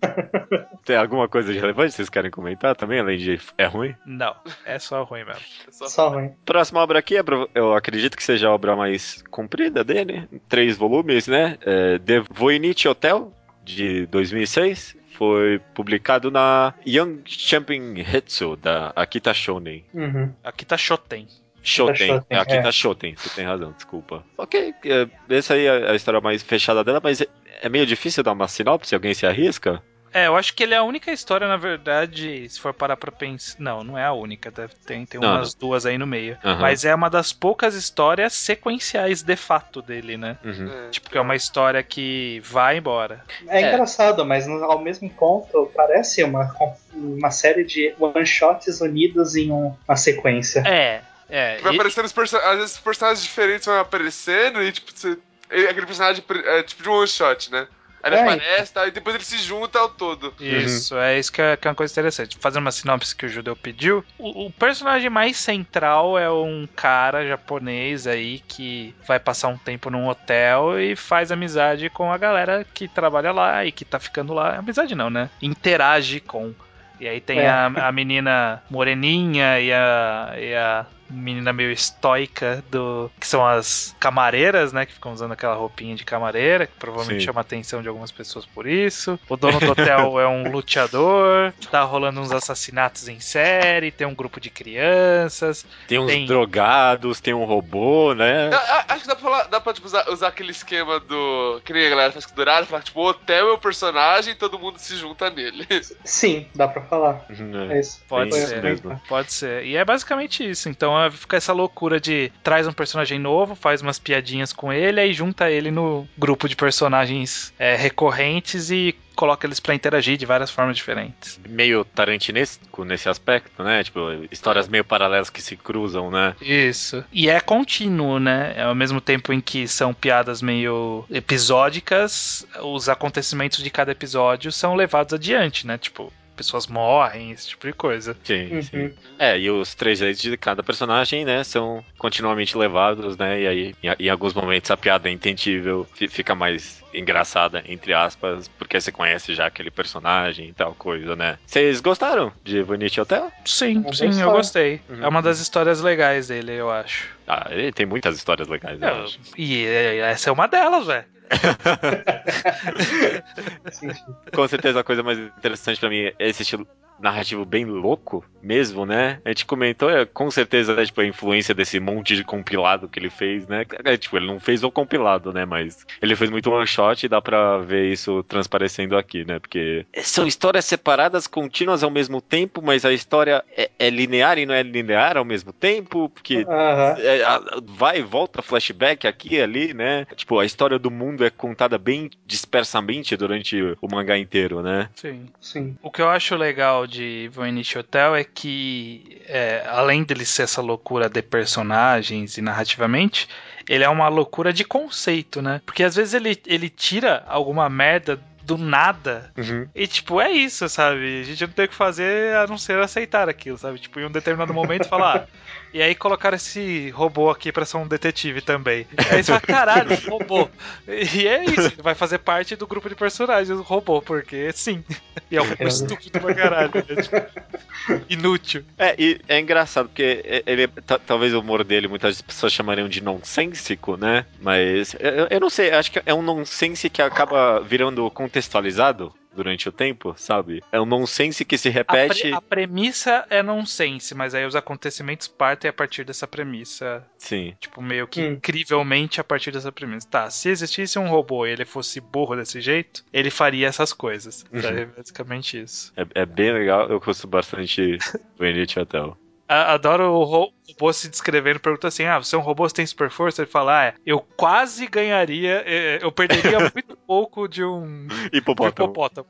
Tem alguma coisa de relevante que vocês querem comentar também, além de é ruim? não, é só ruim mesmo. É só- Só ruim. Próxima obra aqui, é, pro- eu acredito que seja a obra mais comprida dele, três volumes, né? É The Voynich Hotel, de 2006. Foi publicado na Young Champion Hetsu, da Akita Shonen. Uhum. Aqui tá Shoten. Shoten, Shoten, é Akita é. Shoten, você tem razão, desculpa. Ok, é, essa aí é a história mais fechada dela, mas é, é meio difícil dar uma sinopse, alguém se arrisca? É, eu acho que ele é a única história, na verdade, se for parar pra pensar. Não, não é a única, deve ter, tem Não, umas duas aí no meio. Aham. Mas é uma das poucas histórias sequenciais de fato dele, né? Uhum. É, Tipo, que é uma história que vai embora. É, É. engraçado, mas no- ao mesmo ponto parece uma, uma série de one-shots unidos em um- uma sequência. É, é. Vai e- aparecendo os personagens. Às vezes os personagens diferentes vão aparecendo e, tipo, você. ele- Aquele personagem é tipo de one shot, né? Aí ele É. aparece tá, e depois ele se junta ao todo. Isso, é isso que é, que é uma coisa interessante. Fazendo uma sinopse que o judeu pediu, o, o personagem mais central é um cara japonês aí que vai passar um tempo num hotel e faz amizade com a galera que trabalha lá e que tá ficando lá. Amizade não, né? Interage com. E aí tem É. a, a menina moreninha e a, e a menina meio estoica do que são as camareiras, né, que ficam usando aquela roupinha de camareira, que provavelmente Sim. chama a atenção de algumas pessoas por isso. O dono do hotel é um luteador, tá rolando uns assassinatos em série, tem um grupo de crianças. Tem uns Tem. drogados, tem um robô, né? Acho que dá pra, falar, dá pra tipo, usar, usar aquele esquema do. Que nem a galera faz com Dourado, falar tipo, o hotel é o personagem e todo mundo se junta nele. Sim, dá pra falar. Uhum, É isso. Pode Foi ser. isso mesmo. Pode ser. E é basicamente isso. Então é, fica essa loucura de traz um personagem novo, faz umas piadinhas com ele, aí junta ele no grupo de personagens é, recorrentes e coloca eles pra interagir de várias formas diferentes. Meio tarantinesco nesse aspecto, né? Tipo, histórias meio paralelas que se cruzam, né? Isso. E é contínuo, né? Ao mesmo tempo em que são piadas meio episódicas, os acontecimentos de cada episódio são levados adiante, né? Tipo, pessoas morrem, esse tipo de coisa. Sim, Uhum. sim. É, e os três jeitos de cada personagem, né, são continuamente levados, né, e aí em, em alguns momentos a piada é entendível, fi- fica mais engraçada, entre aspas, porque você conhece já aquele personagem e tal coisa, né. Vocês gostaram de Vanity Hotel? Sim, Uma sim, boa eu gostei. Uhum. É uma das histórias legais dele, eu acho. Ah, ele tem muitas histórias legais, eu É, acho. e é, essa é uma delas, velho. Com certeza a coisa mais interessante pra mim é esse estilo narrativo bem louco mesmo, né? A gente comentou, é, com certeza, né, tipo, a influência desse monte de compilado que ele fez, né? É, tipo, ele não fez o compilado, né? Mas ele fez muito one shot e dá pra ver isso transparecendo aqui, né? Porque são histórias separadas, contínuas ao mesmo tempo, mas a história é, é linear e não é linear ao mesmo tempo, porque Aham. é, a- vai e volta flashback aqui e ali, né? Tipo, a história do mundo é contada bem dispersamente durante o mangá inteiro, né? Sim. Sim. O que eu acho legal de Voynich Hotel é que, é, além dele ser essa loucura de personagens e narrativamente, ele é uma loucura de conceito, né? Porque às vezes ele, ele tira alguma merda do nada e, tipo, é isso, sabe? A gente não tem o que fazer a não ser aceitar aquilo, sabe? Tipo, em um determinado momento falar. "Ah, e aí colocaram esse robô aqui pra ser um detetive também. Aí você fala, caralho, robô. E é isso, ele vai fazer parte do grupo de personagens, o robô, porque sim. E é um robô estúpido pra caralho. né? Tipo, inútil. É, e é engraçado, porque é- ele, ta- talvez o humor dele muitas pessoas chamariam de nonsensico, né? Mas eu, eu não sei, acho que é um nonsense que acaba virando contextualizado durante o tempo, sabe? É um nonsense que se A, pre- repete. a premissa é nonsense, mas aí os acontecimentos partem a partir dessa premissa. Sim. Tipo, meio que Hum. incrivelmente a partir dessa premissa. Tá, se existisse um robô e ele fosse burro desse jeito, ele faria essas coisas. Uhum. Sabe? É basicamente isso. É, é bem legal, eu gosto bastante do Elite Hotel. Adoro o ro- robô se descrevendo, pergunta assim: Ah, você é um robô, você tem super força? Ele fala: Ah, é, eu quase ganharia, eh, eu perderia muito pouco de um de Hipopótamo. hipopótamo.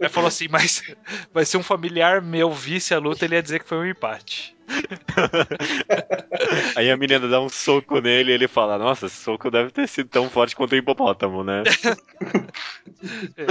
Ele falou assim, mas, mas se um familiar meu visse a luta, ele ia dizer que foi um empate. Aí a menina dá um soco nele e ele fala: Nossa, esse soco deve ter sido tão forte quanto o hipopótamo, né? É,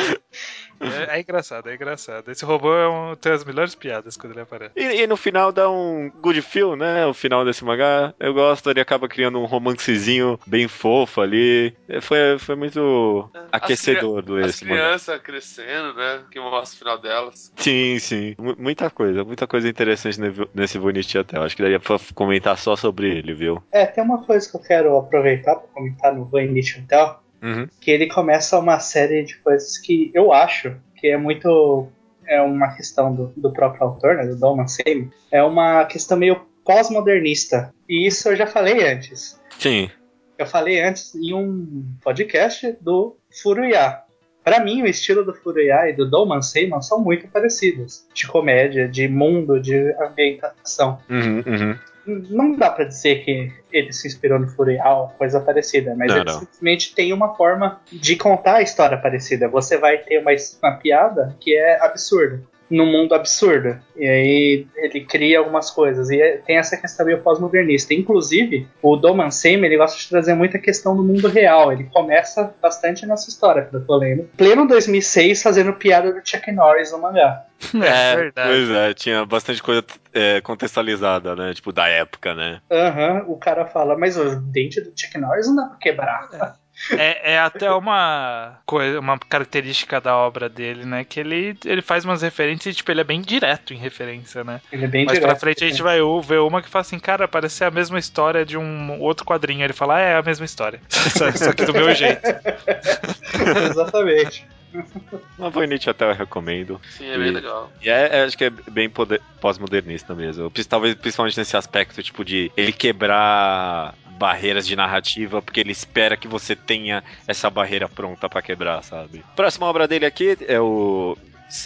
é engraçado, é engraçado. Esse robô é um- tem as melhores piadas quando ele aparece. E, e no final dá um good feel, né? O final desse mangá. Eu gosto, ele acaba criando um romancezinho bem fofo ali. É, Foi, foi muito aquecedor do As esse mangá. crianças crescendo, né? Que mostra o final delas. Sim, sim. Mu- Muita coisa, muita coisa interessante ne- nesse Bonite Hotel. Acho que daria pra comentar só sobre ele, viu? É, tem uma coisa que eu quero aproveitar para comentar no Voynich Hotel, Uhum. que ele começa uma série de coisas que eu acho que é muito é uma questão do, do próprio autor, né, do Don Mancini, é uma questão meio pós-modernista. E isso eu já falei antes. Sim. Eu falei antes em um podcast do Furuya. Pra mim, o estilo do Furuya e do Don Mancini são muito parecidos. De comédia, de mundo, de ambientação. Uhum, uhum. Não dá pra dizer que ele se inspirou no Furuya ou coisa parecida, mas Não, ele não. simplesmente tem uma forma de contar a história parecida. Você vai ter uma, uma piada que é absurda. Num mundo absurdo. E aí ele cria algumas coisas. E é- tem essa questão meio pós-modernista. Inclusive, o Doman Seymour, ele gosta de trazer muita questão do mundo real. Ele começa bastante nessa história, pelo que eu lembro. Pleno 2006, fazendo piada do Chuck Norris no mangá. É, verdade. Pois é, tinha bastante coisa é, contextualizada, né? Tipo, da época, né? Aham, o cara fala, mas o dente do Chuck Norris não dá pra quebrar. É, é até uma coisa, uma característica da obra dele, né? Que ele, ele faz umas referências e, tipo, ele é bem direto em referência, né? Ele é bem pra direto. frente a gente vai ver uma que fala assim, cara, parece ser a mesma história de um outro quadrinho. Ele fala, ah, é a mesma história. Só só que do meu jeito. Exatamente. Mas Voynich Hotel eu recomendo. Sim, é bem E- legal. E é, é, acho que é bem pós-modernista mesmo. Talvez principalmente nesse aspecto, tipo, de ele quebrar barreiras de narrativa, porque ele espera que você tenha essa barreira pronta pra quebrar, sabe? Próxima obra dele aqui é o.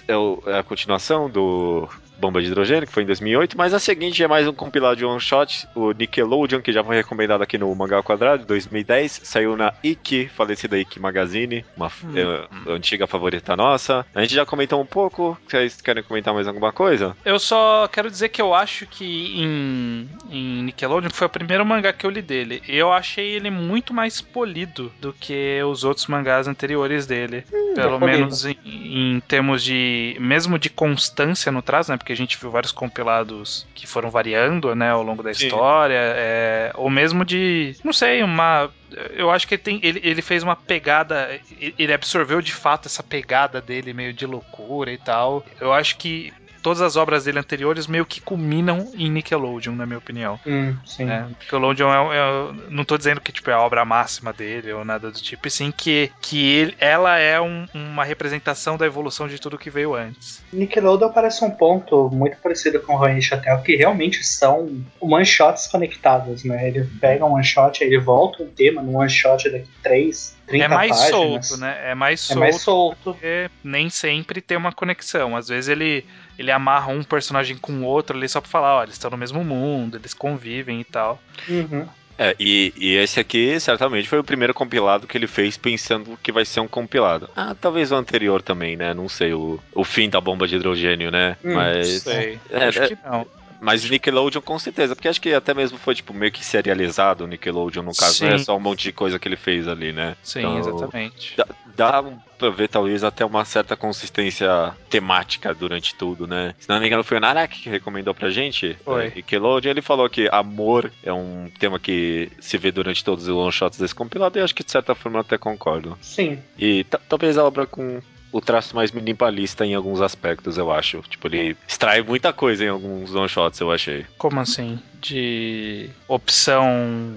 É, o- é a continuação do Bomba de Hidrogênio, que foi em 2008, mas a seguinte é mais um compilado de one shot, o Nickelodeon, que já foi recomendado aqui no Mangá Quadrado, 2010, saiu na Ikki, falecida Ikki Magazine, uma Hum. é, antiga favorita nossa. A gente já comentou um pouco, vocês querem comentar mais alguma coisa? Eu só quero dizer que eu acho que em, em Nickelodeon foi o primeiro mangá que eu li dele. Eu achei ele muito mais polido do que os outros mangás anteriores dele. Pelo é polido. menos em, em termos de. mesmo de constância no traço, né? Porque a gente viu vários compilados que foram variando, né, ao longo da Sim. história. é, ou mesmo de. não sei, uma. Eu acho que ele, tem, ele, ele fez uma pegada. Ele absorveu de fato essa pegada dele, meio de loucura e tal. Eu acho que todas as obras dele anteriores meio que culminam em Nickelodeon, na minha opinião. Hum, né? Nickelodeon é, é- não tô dizendo que tipo, é a obra máxima dele ou nada do tipo, e sim que, que ele- ela é um- uma representação da evolução de tudo que veio antes. Nickelodeon parece um ponto muito parecido com o Roy Chatel, que realmente são one-shots conectados, né? Ele pega um one-shot, ele volta um tema no one-shot daqui 3, 30 é mais páginas. solto, né? É mais É solto. mais solto. porque nem sempre tem uma conexão. Às vezes ele, ele amarra um personagem com o outro ali só pra falar, ó, eles estão no mesmo mundo, eles convivem e tal. Uhum. É, e, e esse aqui certamente foi o primeiro compilado que ele fez pensando que vai ser um compilado. Ah, talvez o anterior também, né? Não sei, o, o fim da bomba de hidrogênio, né? Hum, Mas. Sei. É, Acho é- que não. Mas Nickelodeon com certeza, porque acho que até mesmo foi tipo meio que serializado o Nickelodeon no caso, não é só um monte de coisa que ele fez ali, né? Sim, Então, exatamente. Dá, dá um- pra ver talvez até uma certa consistência temática durante tudo, né? Se não me engano foi o Naraki que recomendou pra gente, Foi. é, Nickelodeon, ele falou que amor é um tema que se vê durante todos os one shots desse compilado e eu acho que de certa forma eu até concordo. Sim. E ta- talvez a obra com o traço mais minimalista em alguns aspectos, eu acho. Tipo, ele extrai muita coisa em alguns one shots, eu achei. Como assim? De opção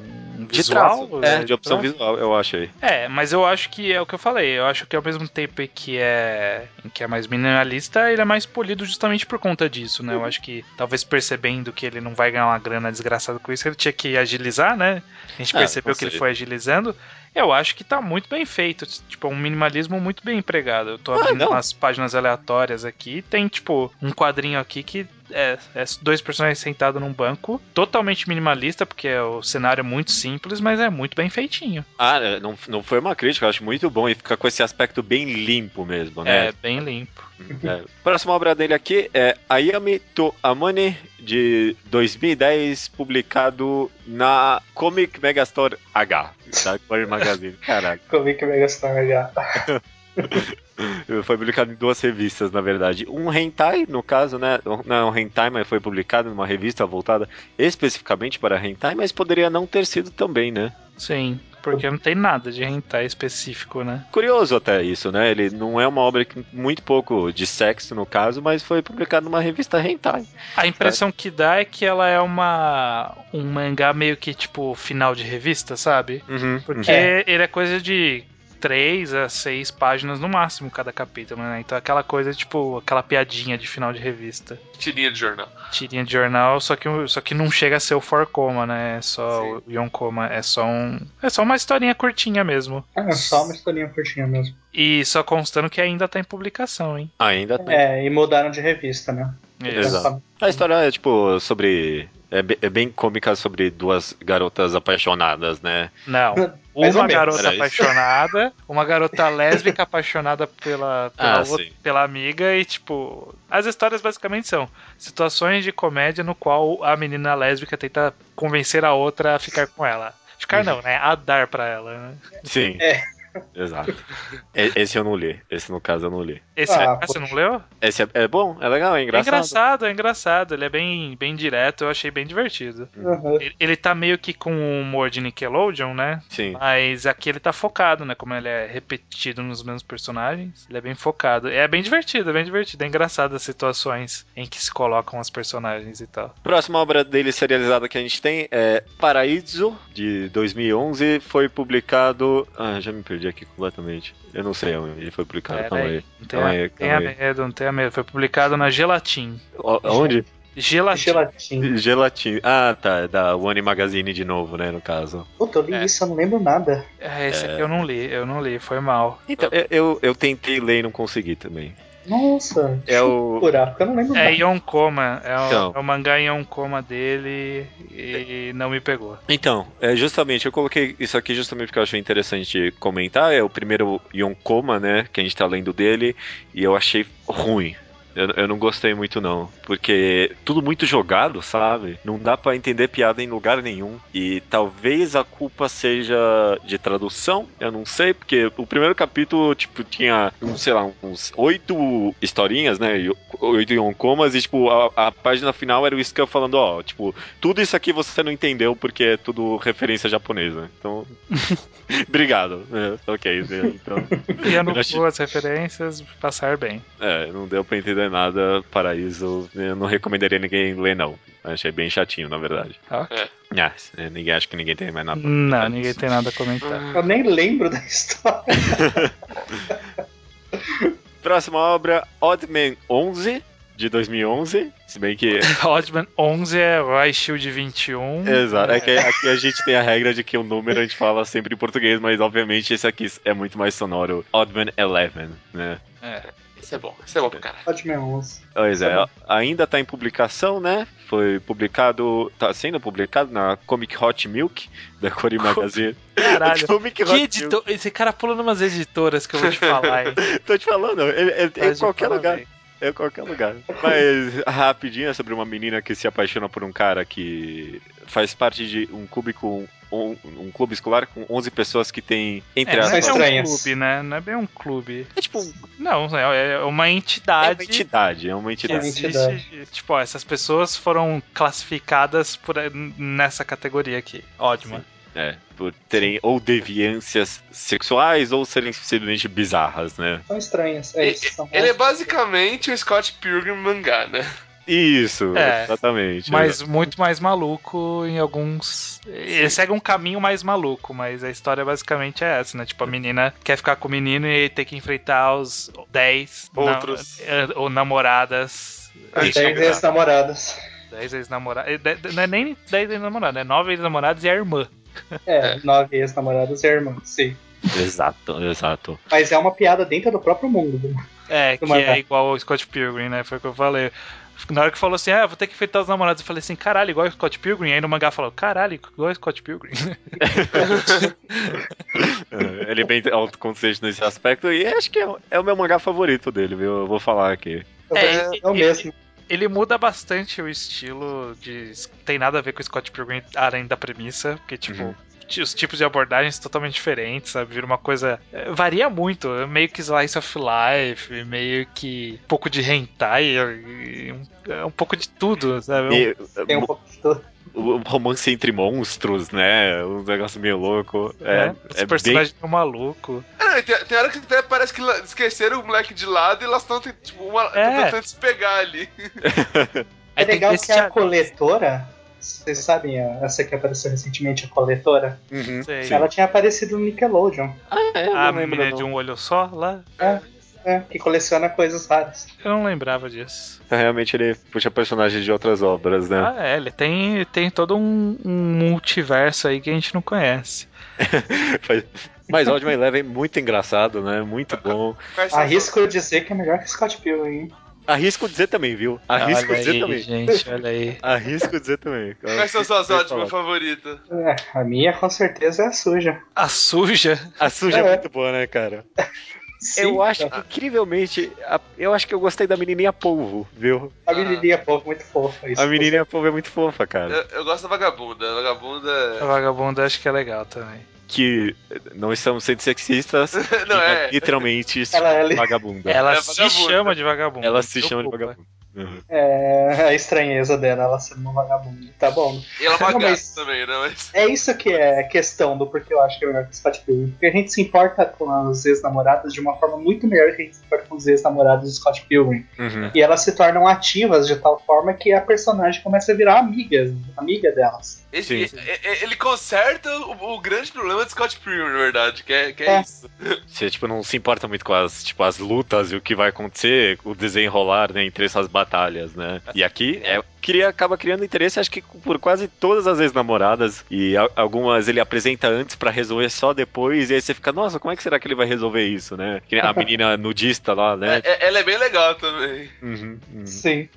De visual? traço, é, de opção traço? visual, eu achei. É, mas eu acho que é o que eu falei. Eu acho que ao mesmo tempo em que é, que é mais minimalista, ele é mais polido justamente por conta disso, né? Eu acho que talvez percebendo que ele não vai ganhar uma grana desgraçada com isso, ele tinha que agilizar, né? A gente É, percebeu que ele foi agilizando. Eu acho que tá muito bem feito. Tipo, um minimalismo muito bem empregado. Eu tô Ah, abrindo não. umas páginas aleatórias aqui. Tem, tipo, um quadrinho aqui que é, é dois personagens sentados num banco. Totalmente minimalista, porque o cenário é muito simples, mas é muito bem feitinho. Ah, é, não, não foi uma crítica, eu acho muito bom e fica com esse aspecto bem limpo mesmo, né? É, bem limpo. É. Próxima obra dele aqui é Ayami to Amane, de 2010, publicado na Comic Megastore H, da Core Magazine. Caralho. Comic Megastar H. Foi publicado em duas revistas, na verdade. Um hentai, no caso, né? Não é um hentai, mas foi publicado numa revista voltada especificamente para hentai, mas poderia não ter sido também, né? Sim, porque não tem nada de hentai específico, né? Curioso até isso, né? Ele não é uma obra que muito pouco de sexo, no caso, mas foi publicado numa revista hentai. A impressão que dá é que ela é uma um mangá meio que tipo final de revista, sabe? Uhum, Porque É. ele é coisa de três a seis páginas no máximo cada capítulo, né? Então aquela coisa tipo aquela piadinha de final de revista. Tirinha de jornal. Tirinha de jornal, só que, só que não chega a ser o four coma, né? É só Sim. o Yonkoma, é só um. É só uma historinha curtinha mesmo. Ah, só uma historinha curtinha mesmo. E só constando que ainda tá em publicação, hein? Ainda tem. É, e mudaram de revista, né? Exato. A história é tipo sobre. É é bem cômica sobre duas garotas apaixonadas, né? Não. Uma garota isso. apaixonada, uma garota lésbica apaixonada pela, pela, Ah, outra- pela amiga e, tipo, as histórias basicamente são situações de comédia no qual a menina lésbica tenta convencer a outra a ficar com ela. Ficar não, né? A dar pra ela, né? Sim. É. Exato. Esse eu não li. Esse, no caso, eu não li. Esse Ah, ah, você poxa. não leu? Esse é, é bom, é legal, é É engraçado. engraçado, é engraçado. Ele é bem, bem direto, eu achei bem divertido. Uhum. Ele, ele tá meio que com o humor de Nickelodeon, né? Sim. Mas aqui ele tá focado, né? Como ele é repetido nos mesmos personagens, ele é bem focado. É bem divertido, é bem divertido. É engraçado as situações em que se colocam as personagens e tal. Próxima obra dele serializada que a gente tem é Paraíso, de 2011. Foi publicado. Ah, já me perdi aqui completamente. Eu não sei onde ele foi publicado. Pera Calma aí, aí. Não Calma tenha, aí. medo, não tenha medo. Foi publicado na Gelatin. O- Onde? Gelatin. Gelatin. Gelatin. Ah, tá. Da One Magazine de novo, né? No caso. Puta, eu li É. isso, eu não lembro nada. É, esse aqui eu não li, eu não li, foi mal. Então, eu, eu, eu tentei ler e não consegui também. Nossa, É o. eu não lembro É nada. Yonkoma, é, o- Então. é o mangá Yonkoma dele e não me pegou. Então, é justamente, eu coloquei isso aqui justamente porque eu achei interessante comentar. É o primeiro Yonkoma, né? Que a gente tá lendo dele. E eu achei ruim. Eu, eu não gostei muito, não. Porque tudo muito jogado, sabe? Não dá pra entender piada em lugar nenhum. E talvez a culpa seja de tradução. Eu não sei, porque o primeiro capítulo, tipo, tinha, um, sei lá, uns oito historinhas, né? Oito Yonkomas. E, tipo, a, a página final era o Scan falando: ó, tipo, tudo isso aqui você não entendeu porque é tudo referência japonesa. Então. Obrigado. É, ok, então. E Eu achei- as referências, passar bem. É, não deu pra entender Condenada, Paraíso, eu não recomendaria ninguém ler, não. Achei bem chatinho, na verdade. Ok. Ah, é, ninguém acho que ninguém tem mais nada. Não, ninguém tem nada a comentar. Eu nem lembro da história. Próxima obra, Odd Man 11, de 2011. Se bem que. Oddman 11 é Vai Shield 21. Exato. É que aqui a gente tem a regra de que o número a gente fala sempre em português, mas obviamente esse aqui é muito mais sonoro. Oddman 11, né? É. Isso é bom, isso é bom pro cara. Pode me 11. Pois é, Tá ainda tá em publicação, né? Foi publicado, tá sendo publicado na Comic Hot Milk, da Cori Magazine. Caralho. Comic Hot editor... Esse cara pula numas editoras que eu vou te falar, hein? Milk. Tô te falando, Tá é em qualquer lugar. parabéns. É em qualquer lugar. Mas rapidinho é sobre uma menina que se apaixona por um cara que faz parte de um clube com um, um clube escolar com 11 pessoas que tem entre É, não é bem um estranhas. clube, né? Não é bem um clube. é tipo um- Não, é é uma é entidade. uma entidade, é uma entidade. existe, tipo, ó, essas pessoas foram classificadas por, nessa categoria aqui. Ótimo. É, por terem ou deviâncias sexuais ou serem simplesmente bizarras, né? São estranhas. É isso. São Ele é basicamente o Scott Pilgrim mangá, né? Isso, É, exatamente. Mas muito mais maluco em alguns. Ele segue um caminho mais maluco, mas a história basicamente é essa, né? Tipo, a menina quer ficar com o menino e tem que enfrentar os 10 Outros. na- ou namoradas. As Deixa eu 10 ver. ex-namoradas. 10 ex-namoradas. Não é nem 10 ex-namoradas, é 9 ex-namoradas e a irmã. É, nove ex-namoradas e irmãs, sim. Exato, exato. Mas é uma piada dentro do próprio mundo. É, que é igual ao Scott Pilgrim, né? Foi o que eu falei. Na hora que falou assim, ah, vou ter que enfrentar os namorados, eu falei assim, caralho, igual o Scott Pilgrim. Aí no mangá falou, caralho, igual o Scott Pilgrim. É, Ele é bem autoconsciente nesse aspecto e acho que é, é o meu mangá favorito dele, viu? Eu vou falar aqui. É, É, é o mesmo. Ele muda bastante o estilo de. Tem nada a ver com o Scott Pilgrim além da premissa, porque, tipo. Uhum. Os tipos de abordagens totalmente diferentes, sabe? Vira uma coisa. é, Varia muito. é Meio que slice of life, meio que. Um pouco de hentai, um, é um pouco de tudo, sabe? E, Tem um pouco de tudo. o romance entre monstros, né? Um negócio meio louco. É, É, os é bem personagens tão maluco. É, tem, tem hora que até parece que esqueceram o moleque de lado e elas estão tipo, uma, É. tentando se pegar ali. É legal que a coletora, vocês sabem, essa que apareceu recentemente, a coletora, Uhum. Ela tinha aparecido no Nickelodeon, É, eu A menina não. de um olho só lá? é, que coleciona coisas raras. Eu não lembrava disso. Realmente ele puxa personagens de outras obras, né? Ah, é, ele tem, tem todo um, um multiverso aí que a gente não conhece. Mas Oddman Eleven é muito engraçado, né? Muito bom. Quais são Arrisco dizer que é melhor que Scott Pilgrim, hein? Arrisco dizer também, viu? Arrisco olha dizer aí, também. gente, olha aí. Arrisco dizer também. Quais são suas ótimas favoritas? É, a minha com certeza é a suja. A suja. A suja é. É. muito boa, né, cara? Sim, eu acho que, incrivelmente, a- eu acho que eu gostei da menininha polvo, viu? A menininha povo muito fofa. Isso A menininha polvo é muito fofa, cara. Eu, eu gosto da vagabunda. A vagabunda. A vagabunda acho que é legal também. Que não estamos sendo sexistas, Não, fica é. literalmente Ela é li- vagabunda. Ela É se vagabunda. chama de vagabunda. Ela se chama de vagabunda. Uhum. É a estranheza dela, ela sendo uma vagabunda. Tá bom. E ela é uma mas- também, né? Mas... É isso que é a questão do porquê eu acho que é melhor que Scott Pilgrim. Porque a gente se importa com as ex-namoradas de uma forma muito melhor que a gente se importa com os ex-namorados de Scott Pilgrim. Uhum. E elas se tornam ativas de tal forma que a personagem começa a virar amiga, amiga delas. Ele- ele conserta o, o grande problema de Scott Pilgrim, na verdade, que é, que é, É. isso. Você tipo, não se importa muito com as, tipo, as lutas e o que vai acontecer, o desenrolar né, entre essas batalhas, né? E aqui é, queria, acaba criando interesse, acho que por quase todas as ex-namoradas. E a- algumas ele apresenta antes pra resolver só depois. E aí você fica, nossa, como é que será que ele vai resolver isso, né? A menina nudista lá, né? É- é- ela é bem legal também. Uhum, uhum. Sim.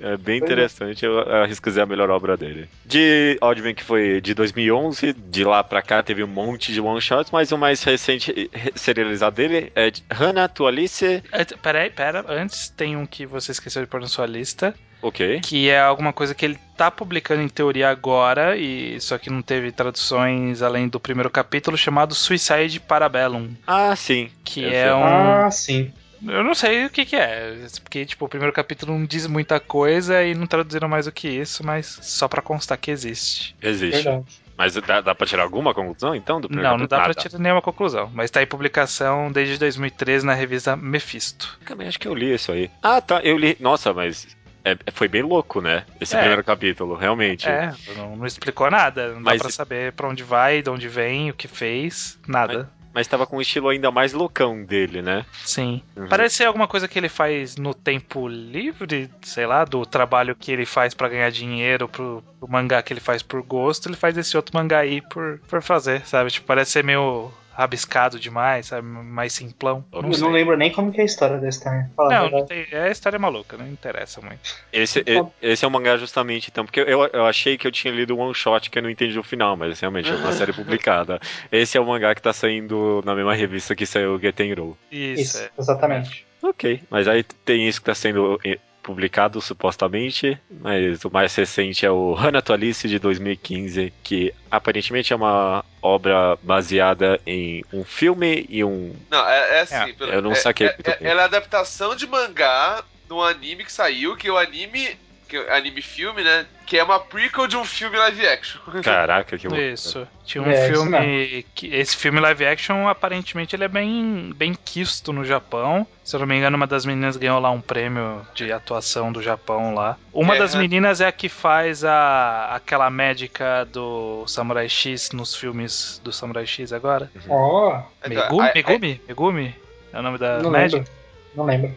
É bem Pois é. interessante, eu arrisco dizer a melhor obra dele. De Oddman, que foi de 2011, de lá pra cá teve um monte de one-shots, mas o mais recente serializado dele é de Hannah to Alice. É, Peraí, pera. Antes tem um que você esqueceu de pôr na sua lista, Ok. que é alguma coisa que ele tá publicando em teoria agora, e só que não teve traduções além do primeiro capítulo, chamado Suicide Parabellum. Ah, sim. Que Eu é sei. um. Ah, sim. Eu não sei o que, que é. Porque, tipo, o primeiro capítulo não diz muita coisa e não traduziram mais do que isso, mas só pra constar que existe. Existe. Verdade. Mas dá, dá pra tirar alguma conclusão, então, do primeiro Não, não dá capítulo? pra Nada. tirar nenhuma conclusão. Mas tá em publicação desde 2013 na revista Mephisto. Também acho que eu li isso aí. Ah, tá, eu li. Nossa, mas é- foi bem louco, né? Esse É. primeiro capítulo, realmente. É, não, não explicou nada. Não Mas- dá pra saber pra onde vai, de onde vem, o que fez, nada. Mas tava com um estilo ainda mais loucão dele, né? Sim. Uhum. Parece ser alguma coisa que ele faz no tempo livre, sei lá, do trabalho que ele faz pra ganhar dinheiro, pro, pro mangá que ele faz por gosto, ele faz esse outro mangá aí por, por fazer, sabe? Tipo, parece ser meio rabiscado demais, sabe? Mais simplão. Eu Não não lembro nem como que é a história desse a Não, não tem, é história maluca, não interessa muito. Esse, esse é um mangá justamente, então, porque eu, eu achei que eu tinha lido one shot que eu não entendi o final, mas realmente é uma série publicada. Esse é o mangá que tá saindo na mesma revista que saiu o Getenro. Isso, Isso, é. exatamente. Ok, mas aí tem isso que tá sendo publicado supostamente, mas o mais recente é o Hanato Alice de 2015, que aparentemente é uma obra baseada em um filme e um. Não, é, é assim. É, pelo- eu não é- saquei é- é-. Ela é adaptação de mangá de um anime que saiu, que o anime. Que é anime filme, né? Que é uma prequel de um filme live action. Caraca, que louco. Isso. Tinha um É, filme. que esse filme live action, aparentemente, ele é bem, bem quisto no Japão. Se eu não me engano, uma das meninas ganhou lá um prêmio de atuação do Japão lá. Uma É, das né? meninas é a que faz a, aquela médica do Samurai X nos filmes do Samurai X agora. Ó, Megumi? Aí- Megumi? Megumi? É o nome da não médica? lembro. Não lembro.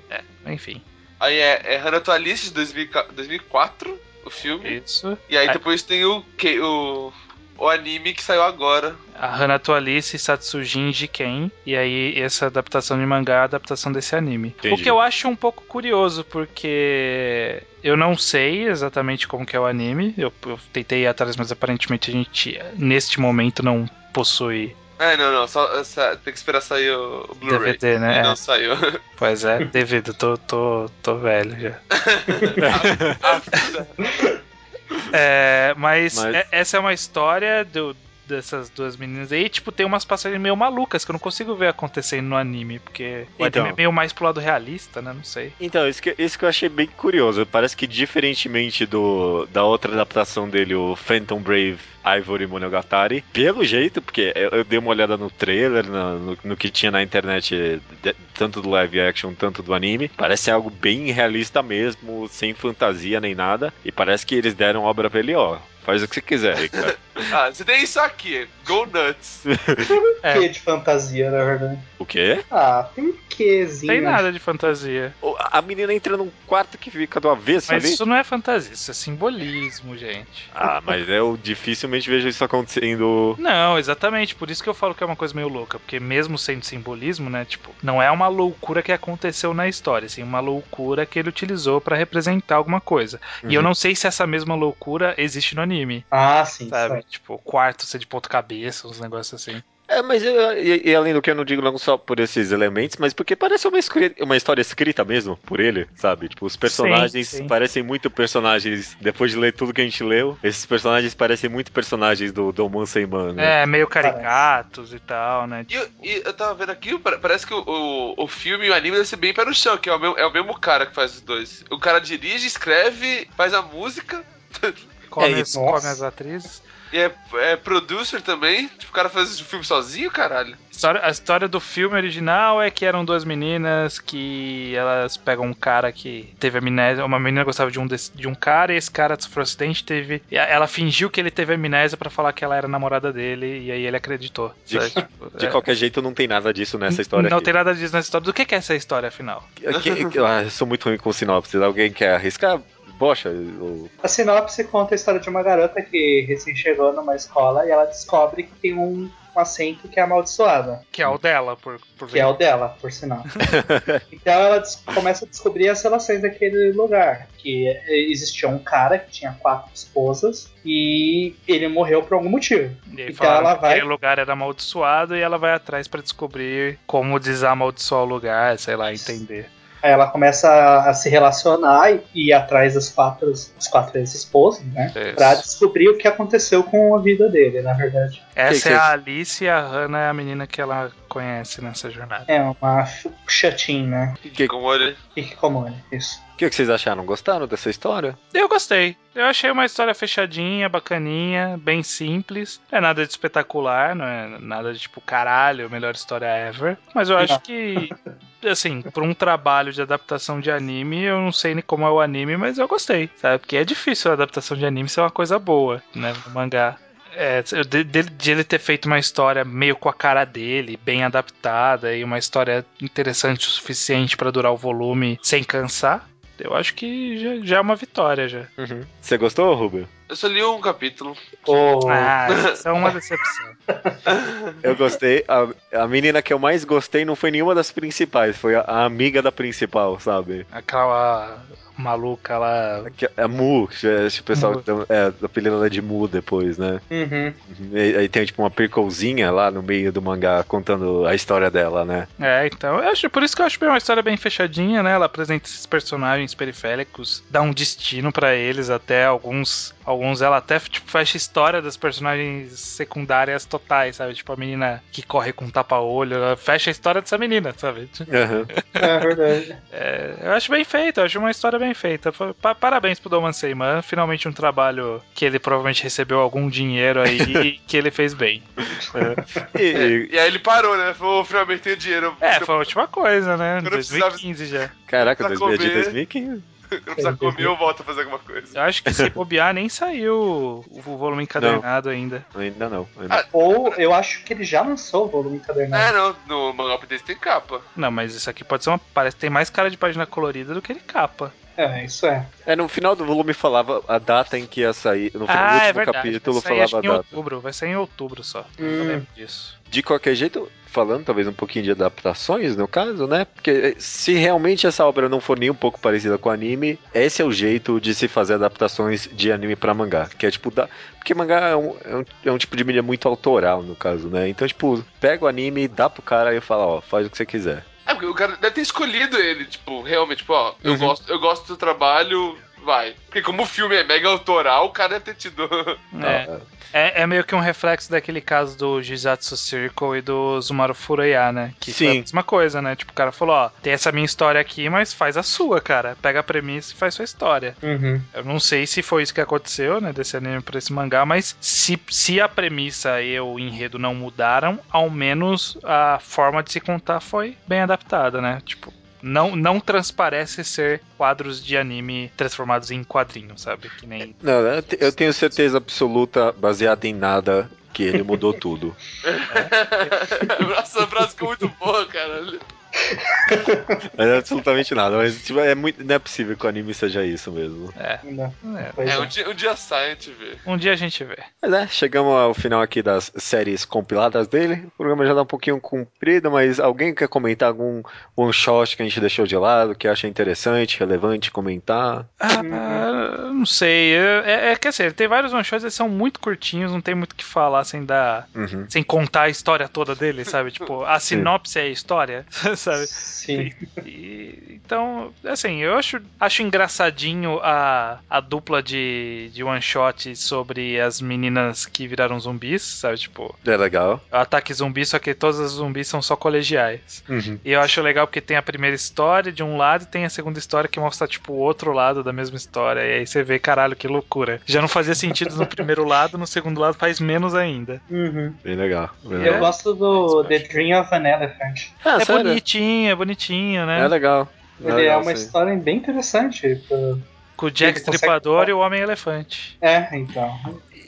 Enfim, Aí é, é Hanato Alice de 2000 2004, o filme. isso. E aí Aí- depois tem o, que, o, o anime que saiu agora. A Hanato Alice Satsujin Jiken. E aí, essa adaptação de mangá é a adaptação desse anime. Entendi. O que eu acho um pouco curioso, porque eu não sei exatamente como que é o anime. Eu, eu tentei ir atrás, mas aparentemente a gente, neste momento, não possui É, não, não, só, essa- tem que esperar sair o, o Blu-ray. DVD, né? E É, não saiu. pois é, DVD, tô, tô, tô velho já. A vida. É, mas, Mas- é- essa é uma história do- dessas duas meninas aí. Tipo, tem umas passagens meio malucas que eu não consigo ver acontecendo no anime, porque o Então. anime é meio mais pro lado realista, né? Não sei. Então, isso que, isso que eu achei bem curioso. Parece que diferentemente do, da outra adaptação dele, o Phantom Brave Ivory Monogatari, pelo jeito, porque eu, eu dei uma olhada no trailer, na- no, no que tinha na internet, de- tanto do live action, tanto do anime, parece algo bem realista mesmo, sem fantasia nem nada, e parece que eles deram obra pra ele, ó. Faz o que você quiser cara. Ah, você tem isso aqui, Go Nuts. É. Que de fantasia, na verdade. o quê? Ah, tem um quezinho. Tem nada de fantasia. A menina entra num quarto que fica do avesso Mas ali. isso não é fantasia, isso é simbolismo, gente. Ah, mas eu dificilmente vejo isso acontecendo. Não, exatamente. Por isso que eu falo que é uma coisa meio louca. Porque mesmo sendo simbolismo, né? Tipo, não é uma loucura que aconteceu na história, assim, uma loucura que ele utilizou pra representar alguma coisa. E eu Uhum. não sei se essa mesma loucura existe no anime. Ah, sim. Sabe? sabe. Tipo, o quarto ser de ponta cabeça, uns negócios assim. É, mas eu- e, e além do que eu não digo não só por esses elementos, mas porque parece uma, uma história escrita mesmo por ele, sabe? Tipo, os personagens Sim, sim. parecem muito personagens. Depois de ler tudo que a gente leu, esses personagens parecem muito personagens do Domon Seiman, né? É, meio caricatos e tal, né? E, eu- e eu tava vendo aqui, pa- parece que o, o, o filme e o anime devem ser bem pé no chão, que é o, mesmo, é o mesmo cara que faz os dois. O cara dirige, escreve, faz a música Come, É isso. come as atrizes. e é, é producer também. Tipo, o cara faz o filme sozinho, caralho. História- a história do filme original é que eram duas meninas que elas pegam um cara que teve amnésia. Uma menina gostava de um, desse- de um cara e esse cara sofreu um acidente teve. e a- Ela fingiu que ele teve amnésia pra falar que ela era namorada dele e aí ele acreditou. De- sabe? Tipo, De é, qualquer jeito, não tem nada disso nessa história Não aqui. tem nada disso nessa história. Do que, que é essa história afinal? Aqui- ah, eu sou muito ruim com sinopse. Alguém quer arriscar? Poxa, eu- A sinopse conta a história de uma garota que recém chegou numa escola e ela descobre que tem um, um assento que é amaldiçoado. Que é o dela, por, por Que é o dela, por sinal. então ela começa a descobrir as relações daquele lugar. Que é, existia um cara que tinha quatro esposas e ele morreu por algum motivo. E aí Então ela vai- aquele lugar era amaldiçoado e ela vai atrás pra descobrir como desamaldiçoar o lugar, sei lá, entender. Aí ela começa a, a se relacionar e ir atrás das quatro, das quatro ex-esposas, né? Isso. Pra descobrir o que aconteceu com a vida dele, na verdade. Essa que é que- a Alice e a Hannah é a menina que ela conhece nessa jornada. É uma chatinha, né? Ele. Hikikomori, isso. O que, que vocês acharam? Gostaram dessa história? Eu gostei. Eu achei uma história fechadinha, bacaninha, bem simples. Não é nada de espetacular, não é nada de tipo, caralho, melhor história ever. Mas eu acho que, assim, por um trabalho de adaptação de anime, eu não sei nem como é o anime, mas eu gostei, sabe? Porque é difícil a adaptação de anime ser uma coisa boa, né? No mangá. É, de, de- ele ter feito uma história meio com a cara dele, bem adaptada e uma história interessante o suficiente pra durar o volume sem cansar, eu acho que já, já é uma vitória já. Você gostou, Rubio? Eu só li um capítulo. O... Ah, isso é uma decepção. Eu gostei. A, a menina que eu mais gostei não foi nenhuma das principais, foi a, a amiga da principal, sabe? Aquela maluca lá. Que- A Mu, que é, esse pessoal que é, apelido ela de Mu depois, né? Uhum. E- Aí tem tipo uma percolzinha lá no meio do mangá contando a história dela, né? É, então, eu acho, por isso que eu acho bem uma história bem fechadinha, né? Ela apresenta esses personagens periféricos, dá um destino pra eles, até alguns. Alguns ela até tipo, fecha a história das personagens secundárias totais, sabe? Tipo, a menina que corre com tapa-olho, ela fecha a história dessa menina, sabe? Aham. É verdade. É, eu acho bem feito, eu acho uma história bem feita. Pa- Parabéns pro Doman Seyman, finalmente um trabalho que ele provavelmente recebeu algum dinheiro aí e que ele fez bem. E, e- E aí ele parou, né? Falou, finalmente tenho dinheiro. É, foi a última coisa, né? Eu não precisava- 2015 já. caraca, Pra 2000 de comer. 2015. Quando precisar comer, eu volto a fazer alguma coisa. Eu acho que se bobear nem saiu o volume encadernado ainda. Ainda não. Ainda. Ah, Ou eu acho que ele já lançou o volume encadernado. É, não, no Mangá desse tem capa. Não, mas isso aqui pode ser uma. Parece que tem mais cara de página colorida do que ele capa. É, isso é. É, no final do volume falava a data em que ia sair. No, final, ah, último é verdade. capítulo vai sair, acho falava que a em data. outubro. Vai sair em outubro só. Eu Hum. lembro disso. De qualquer jeito, falando talvez um pouquinho de adaptações, no caso, né? Porque se realmente essa obra não for nem um pouco parecida com anime, esse é o jeito de se fazer adaptações de anime pra mangá. Que é tipo, dá... porque mangá é um, é, um, é um tipo de mídia muito autoral, no caso, né? Então, tipo, pega o anime, dá pro cara e fala, ó, faz o que você quiser. É, porque o cara deve ter escolhido ele, tipo, realmente, tipo, ó, eu, Uhum. gosto, eu gosto do trabalho, vai. Porque como o filme é mega autoral, o cara deve ter tido. É. É, é meio que um reflexo daquele caso do Jizatsu Circle e do Zumaru Furuya, né? Que foi a Sim. mesma coisa, né? Tipo, o cara falou, ó, tem essa minha história aqui, mas faz a sua, cara. Pega a premissa e faz sua história. Uhum. Eu não sei se foi isso que aconteceu, né, desse anime pra esse mangá, mas se, se a premissa e o enredo não mudaram, ao menos a forma de se contar foi bem adaptada, né? Tipo, não, não transparece ser quadros de anime transformados em quadrinhos, sabe? Que nem. Não, eu te- eu tenho certeza absoluta, baseada em nada, que ele mudou tudo. Essa frase ficou muito boa, cara. Mas é absolutamente nada. Mas tipo, é muito, não é possível que o anime seja isso mesmo. É, Ainda. é. É, é. um dia, um dia sai, a gente vê. Um dia a gente vê. Mas é, chegamos ao final aqui das séries compiladas dele. O programa já tá um pouquinho comprido, mas alguém quer comentar algum one shot que a gente deixou de lado, que acha interessante, relevante comentar? Ah, não sei. É, é que assim, tem vários one shots, eles são muito curtinhos, não tem muito o que falar sem dar. Uhum. Sem contar a história toda dele, sabe? Tipo, a sinopse é a história, sabe? Sim. E- então, assim, eu acho, acho engraçadinho a, a dupla de, de one shot sobre as meninas que viraram zumbis, sabe? Tipo, É legal. o ataque zumbi, só que todas as zumbis são só colegiais. Uhum. E eu acho legal porque tem a primeira história de um lado e tem a segunda história que mostra, tipo, o outro lado da mesma história. E aí você vê, caralho, que loucura. Já não fazia sentido no primeiro lado, no segundo lado faz menos ainda. Uhum. Bem legal. Bem Eu legal. gosto do The Dream of an Elephant. Ah, é sério? bonitinho, é bonitinho, né? É legal. Ele é legal, uma sim. história bem interessante. pra- Com o Jack Ele consegue- Stripador e o Homem-Elefante. É, então.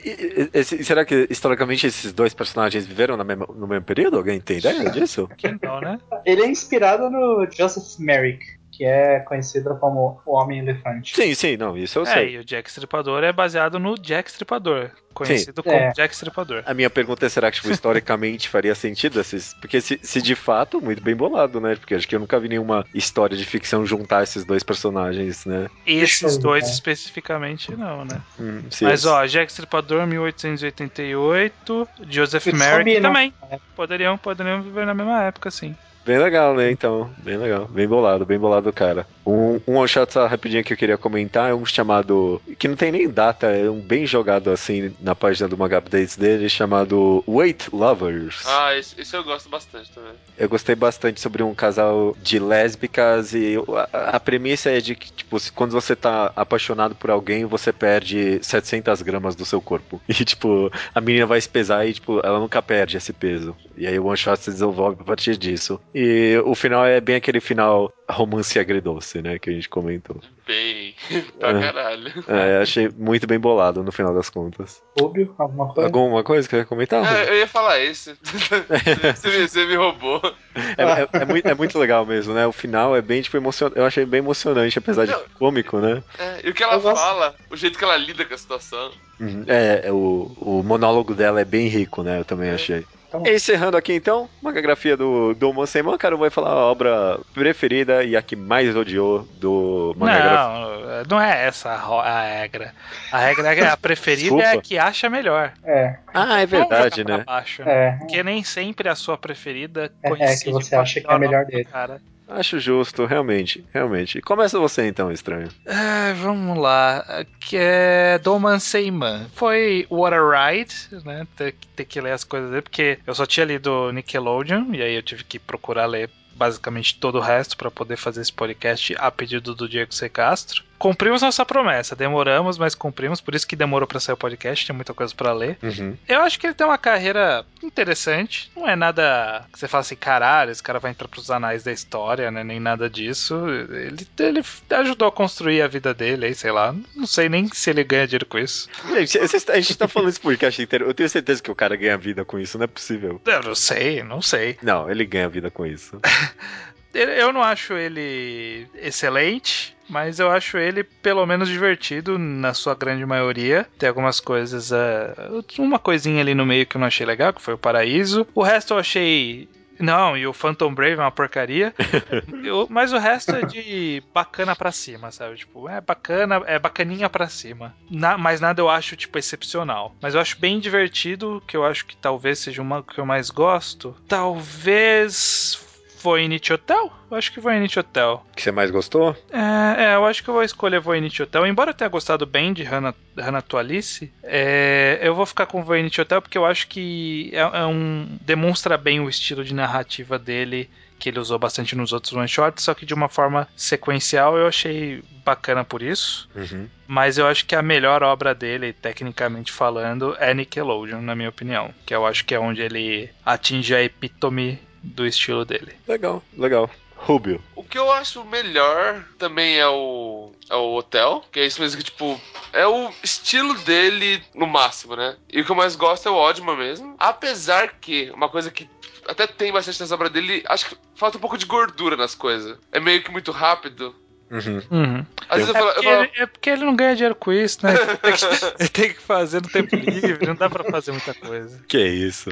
E- e- esse- será que historicamente esses dois personagens viveram na mesma- no mesmo período? Alguém tem ideia disso? Que não, né? Ele é inspirado no Joseph Merrick, que é conhecido como o Homem-Elefante. Sim, sim, não, isso eu É, sei. e o Jack Stripador é baseado no Jack Stripador, conhecido como É. Jack Stripador. A minha pergunta é, será que tipo, historicamente faria sentido esses? Porque se, se de fato, muito bem bolado, né? Porque acho que eu nunca vi nenhuma história de ficção juntar esses dois personagens, né? Esses dois ver. especificamente não, né? Hum, se Mas ó, Jack Stripador 1888, Joseph Merrick também. Poderiam, poderiam viver na mesma época, sim. Bem legal, né? Então, bem legal. Bem bolado, bem bolado, cara. Um, um one shot só rapidinho que eu queria comentar é um chamado. que não tem nem data, é um bem jogado assim na página do Manga Updates dele, chamado Wait Lovers. Ah, esse, esse eu gosto bastante também. Eu gostei bastante sobre um casal de lésbicas e a, a premissa é de que, tipo, se- quando você tá apaixonado por alguém, você perde 700 gramas do seu corpo. E, tipo, a menina vai se pesar e, tipo, ela nunca perde esse peso. E aí o one shot se desenvolve a partir disso. E o final é bem aquele final romance agridoce, né, que a gente comentou. Bem, pra É. caralho. É, achei muito bem bolado no final das contas. Rubio, alguma coisa? Alguma coisa que você quer comentar? É, eu ia falar esse. você, me, você me roubou. É, é- é muito, é muito legal mesmo, né? O final é bem, tipo, emocionante. Eu achei bem emocionante, apesar de Não. cômico, né? É, e o que ela Eu gosto. fala, o jeito que ela lida com a situação. Uhum. É, é, o, o monólogo dela é bem rico, né? Eu também achei. Então- Encerrando aqui então, uma grafia do, do Monsenman, cara, vai falar a obra preferida e a que mais odiou do Mangagrafia. Não, não é essa a regra. A regra é a preferida é a que acha melhor. É, Ah, é verdade, né? baixo, né? é. Porque nem sempre a sua preferida É, é que você acha que é a melhor dele. Cara. Acho justo, realmente, realmente. Começa você então, estranho. Ah, vamos lá. Que é Doman Seiman. Foi What a Ride, né? Ter, ter que ler as coisas dele, porque eu só tinha lido Nickelodeon, e aí eu tive que procurar ler basicamente todo o resto para poder fazer esse podcast a pedido do Diego C. Castro. Cumprimos nossa promessa, demoramos, mas cumprimos, por isso que demorou para sair o podcast, tem muita coisa para ler. Uhum. Eu acho que ele tem uma carreira interessante. Não é nada que você fala assim, caralho, esse cara vai entrar pros anais da história, né? Nem nada disso. Ele, ele ajudou a construir a vida dele aí, sei lá. Não sei nem se ele ganha dinheiro com isso. Gente, vocês- a gente tá falando esse podcast inteiro. Eu tenho certeza que o cara ganha vida com isso, não é possível. Eu não sei, não sei. Não, ele ganha vida com isso. Eu não acho ele excelente, mas eu acho ele pelo menos divertido na sua grande maioria. Tem algumas coisas, é, uma coisinha ali no meio que eu não achei legal, que foi o Paraíso. O resto eu achei não, e o Phantom Brave é uma porcaria. Eu- mas o resto é de bacana pra cima, sabe? Tipo, é bacana, é bacaninha pra cima. Na, mas nada eu acho, tipo, excepcional. Mas eu acho bem divertido, que eu acho que talvez seja uma que eu mais gosto. Talvez Voinich Hotel? Eu acho que Voinich Hotel. que você mais gostou? É, é, eu acho que eu vou escolher Voynich Hotel. Embora eu tenha gostado bem de Hannah, Hannah Tualice, é, eu vou ficar com Voynich Hotel porque eu acho que é, é um demonstra bem o estilo de narrativa dele que ele usou bastante nos outros one shots, só que de uma forma sequencial eu achei bacana por isso. Uhum. Mas eu acho que a melhor obra dele, tecnicamente falando, é Nickelodeon, na minha opinião. Que eu acho que é onde ele atinge a epítome do estilo dele. Legal, legal. Rubio. O que eu acho melhor também é o, é o hotel, que é isso mesmo que, tipo, é o estilo dele no máximo, né? E o que eu mais gosto é o Oddman mesmo. Apesar que, uma coisa que até tem bastante nessa obra dele, acho que falta um pouco de gordura nas coisas. É meio que muito rápido. Uhum. Uhum. Às vezes eu É falo, eu porque, falo, ele, é porque ele não ganha dinheiro com isso, né? Ele tem, que, tem que fazer no tempo livre, não dá pra fazer muita coisa. Que isso?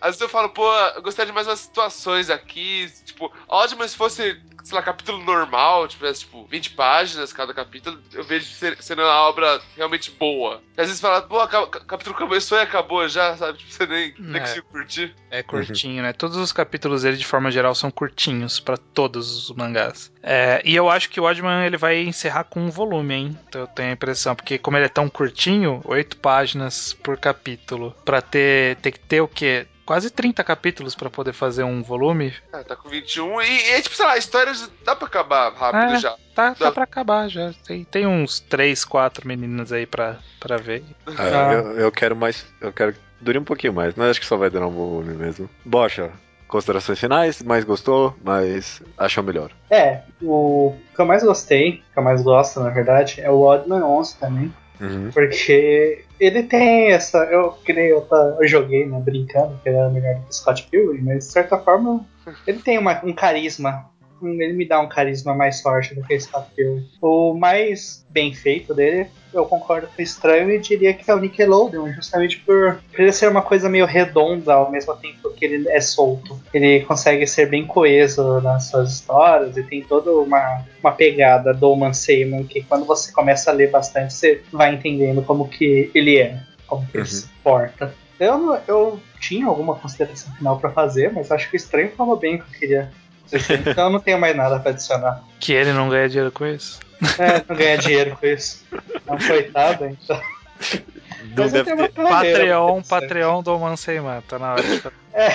às vezes eu falo, pô, eu gostaria de mais umas situações aqui. Tipo, Oddman se fosse, sei lá, capítulo normal, tivesse, tipo, 20 páginas cada capítulo, eu vejo ser- sendo uma obra realmente boa. E às vezes fala, pô, o capítulo começou e acabou já, sabe? Tipo, você nem, nem É. conseguiu curtir. É curtinho, né? Todos os capítulos dele, de forma geral, são curtinhos pra todos os mangás. É, e eu acho que o Oddman ele vai encerrar com um volume, hein? Então eu tenho a impressão, porque como ele é tão curtinho, oito páginas por capítulo, pra ter, ter que ter o quê? Quase 30 capítulos pra poder fazer um volume. Ah, tá com 21 e, e é tipo, sei lá, a história dá pra acabar rápido É. já. Tá, tá Dá. pra acabar já. Tem, tem uns 3, 4 meninas aí pra, pra ver. Ah, Ah. eu, eu quero mais. Eu quero que dure um pouquinho mais, mas acho que só vai durar um volume mesmo. Bocha, considerações finais, mais gostou, mas achou melhor. É, o que eu mais gostei, que eu mais gosto, na verdade, é o Oddman 11 também. Uhum. Porque ele tem essa. Eu, que nem eu, tá- eu joguei, né, brincando, que ele era melhor do que Scott Pilgrim, mas de certa forma ele tem uma- um carisma. Ele me dá um carisma mais forte do que Scott Pilgrim. O mais bem feito dele, eu concordo com o estranho e diria que é o Nickelodeon, justamente por, ele ser uma coisa meio redonda ao mesmo tempo que ele é solto. Ele consegue ser bem coeso nas suas histórias e tem toda uma, uma pegada do Man Seymour que quando você começa a ler bastante, você vai entendendo como que ele é, como que ele Uhum. se porta. Eu, eu tinha alguma consideração final pra fazer, mas acho que o estranho falou bem o que eu queria. Então eu não tenho mais nada pra adicionar. Que ele não ganha dinheiro com isso. É, não ganha dinheiro com isso. É um coitado, então. Não Mas eu deve tenho uma ter. Patreon. Patreon do Manseiman, tá na hora de É,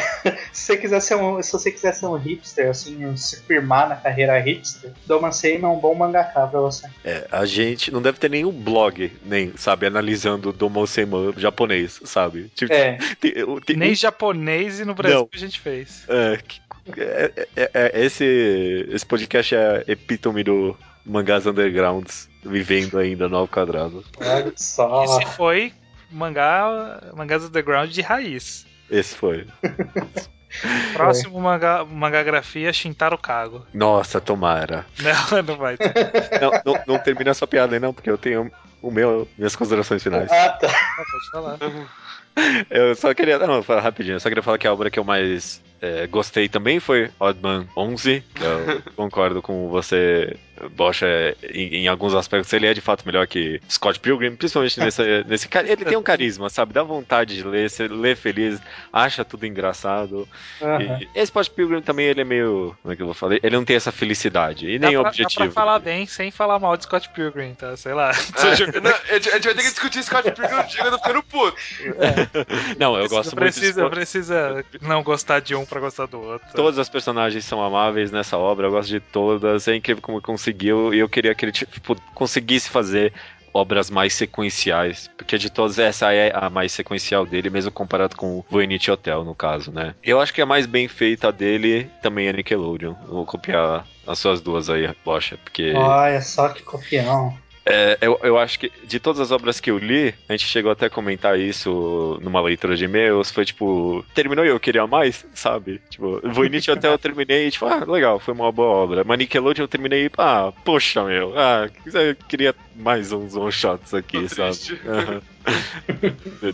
se você quiser ser um, se você quiser ser um hipster, assim, se firmar na carreira hipster, Doma Seima é um bom mangaká pra você. É, a gente não deve ter nenhum blog, nem, sabe, analisando Domon Seiman japonês, sabe? Tipo, É, tem- tem- Nem japonês e no Brasil Não. que a gente fez. É, que- é- é- é- esse, esse podcast é epítome do mangás undergrounds vivendo ainda no ao quadrado. olha só. Esse foi mangá, mangás underground de raiz. Esse foi. Próximo mangá, mangagrafia Shintaro Kago. Nossa, tomara. Não, não vai ter. Não, não, não termina essa piada aí, não, porque eu tenho o meu, minhas considerações finais. Ah, tá. Pode falar. Eu só queria. Não, falar rapidinho. Eu só queria falar que a obra que eu mais é, gostei também foi Oddman 11. que Eu concordo com você, Bosch. é, em, em alguns aspectos, ele é de fato melhor que Scott Pilgrim, principalmente nesse, nesse. Ele tem um carisma, sabe? Dá vontade de ler, você lê feliz, acha tudo engraçado. Aham. E esse Scott Pilgrim também ele é meio. Como é que eu vou falar? Ele não tem essa felicidade e Dá nem pra, dá objetivo. pra falar bem sem falar mal de Scott Pilgrim, tá? Sei lá. É, não, a gente vai ter que discutir Scott Pilgrim chegando ficando puto. Não, eu gosto Não muito de precisa, precisa não gostar de um pra gostar do outro. Todas as personagens são amáveis nessa obra, eu gosto de todas. É incrível como conseguiu, e eu queria que ele tipo, conseguisse fazer obras mais sequenciais, porque de todas essa é a mais sequencial dele, mesmo comparado com o Voynich Hotel, no caso, né? Eu acho que a mais bem feita dele também é Nickelodeon. Vou copiar as suas duas aí, Bocha, porque Olha só que copião. É, eu, eu acho que de todas as obras que eu li, a gente chegou até a comentar isso numa leitura de e-mails, foi tipo, terminou e eu queria mais, sabe? Tipo, Voynich até eu terminei e tipo, ah, legal, foi uma boa obra. Mas Nickelodeon eu terminei e, ah, poxa, meu, ah, eu queria mais uns one-shots aqui, Tô sabe?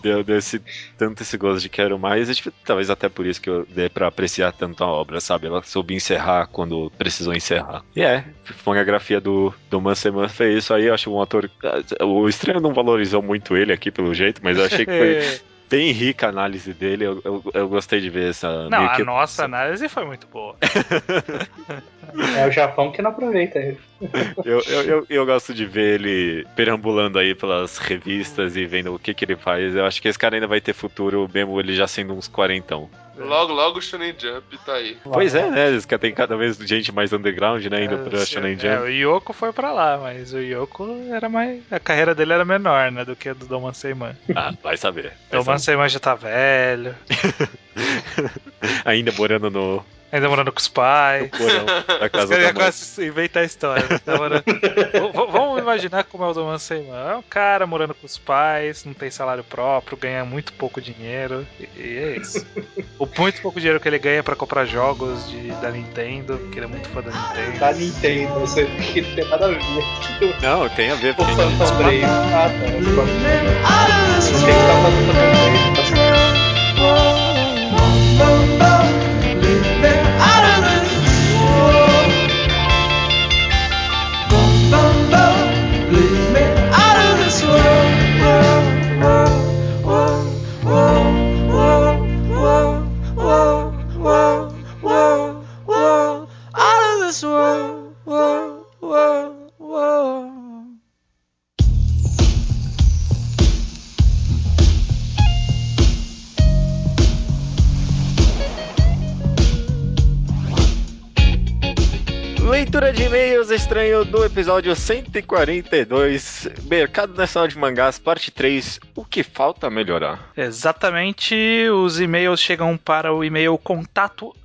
Deu, deu esse, tanto esse gosto de quero mais, e, tipo, talvez até por isso que eu dei pra apreciar tanto a obra, sabe? Ela soube encerrar quando precisou encerrar. E é, fonografia do, do Manseman fez isso aí, eu acho um ator. O estranho não valorizou muito ele aqui pelo jeito, mas eu achei que foi bem rica a análise dele, eu, eu, eu gostei de ver essa. Não, meio a que- nossa análise foi muito boa. É o Japão que não aproveita ele. Eu, eu, eu, eu gosto de ver ele perambulando aí pelas revistas e vendo o que, que ele faz. Eu acho que esse cara ainda vai ter futuro, mesmo ele já sendo uns quarentão. Logo, logo o Shonen Jump tá aí. Pois é, né? Tem cada vez gente mais underground, né? Indo pra É, Shonen é, Jump. o Yoko foi pra lá, mas o Yoko era mais. A carreira dele era menor, né? Do que a do Doman Seiman. Ah, vai saber. Vai Doman. Seiman já tá velho, Ainda morando no ainda morando com os pais. porão Os casa caras quase inventar a história. Tá morando- Vamos imaginar como é o Doman Seiman. É um cara morando com os pais, não tem salário próprio, ganha muito pouco dinheiro. E, e é isso. o muito pouco dinheiro que ele ganha pra comprar jogos de, da Nintendo, porque ele é muito fã da Nintendo. Da Nintendo, você que não tem nada a ver. Não, tem a ver, O porque Phantom Brave. Ah, tá. Tem que estar falando Phantom estranho do episódio 142, Mercado Nacional de Mangás, parte 3, o que falta melhorar? Exatamente, os e-mails chegam para o e-mail contato.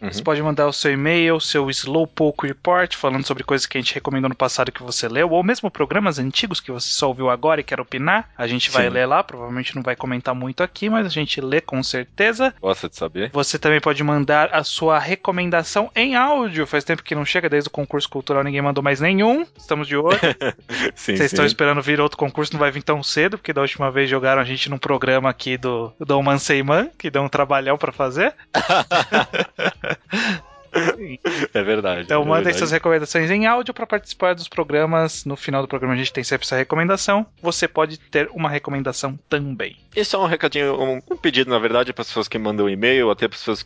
Uhum. Você pode mandar o seu e-mail, seu Slowpoke Report, falando sobre coisas que a gente recomendou no passado que você leu, ou mesmo programas antigos que você só ouviu agora e quer opinar. A gente vai Sim. ler lá, provavelmente não vai comentar muito aqui, mas a gente lê com certeza. Gosta de saber? Você também pode mandar a sua recomendação em áudio. Faz tempo que não chega, desde o concurso cultural ninguém mandou mais nenhum. Estamos de olho. Sim, Vocês estão sim. esperando vir outro concurso, não vai vir tão cedo, porque da última vez jogaram a gente num programa aqui do do Oman Seiman, que deu um trabalhão pra fazer. É verdade. Então é mandem verdade. suas recomendações em áudio para participar dos programas. No final do programa a gente tem sempre essa recomendação. Você pode ter uma recomendação também. E só um recadinho, um, um pedido, na verdade, para as pessoas que mandam e-mail, até para as pessoas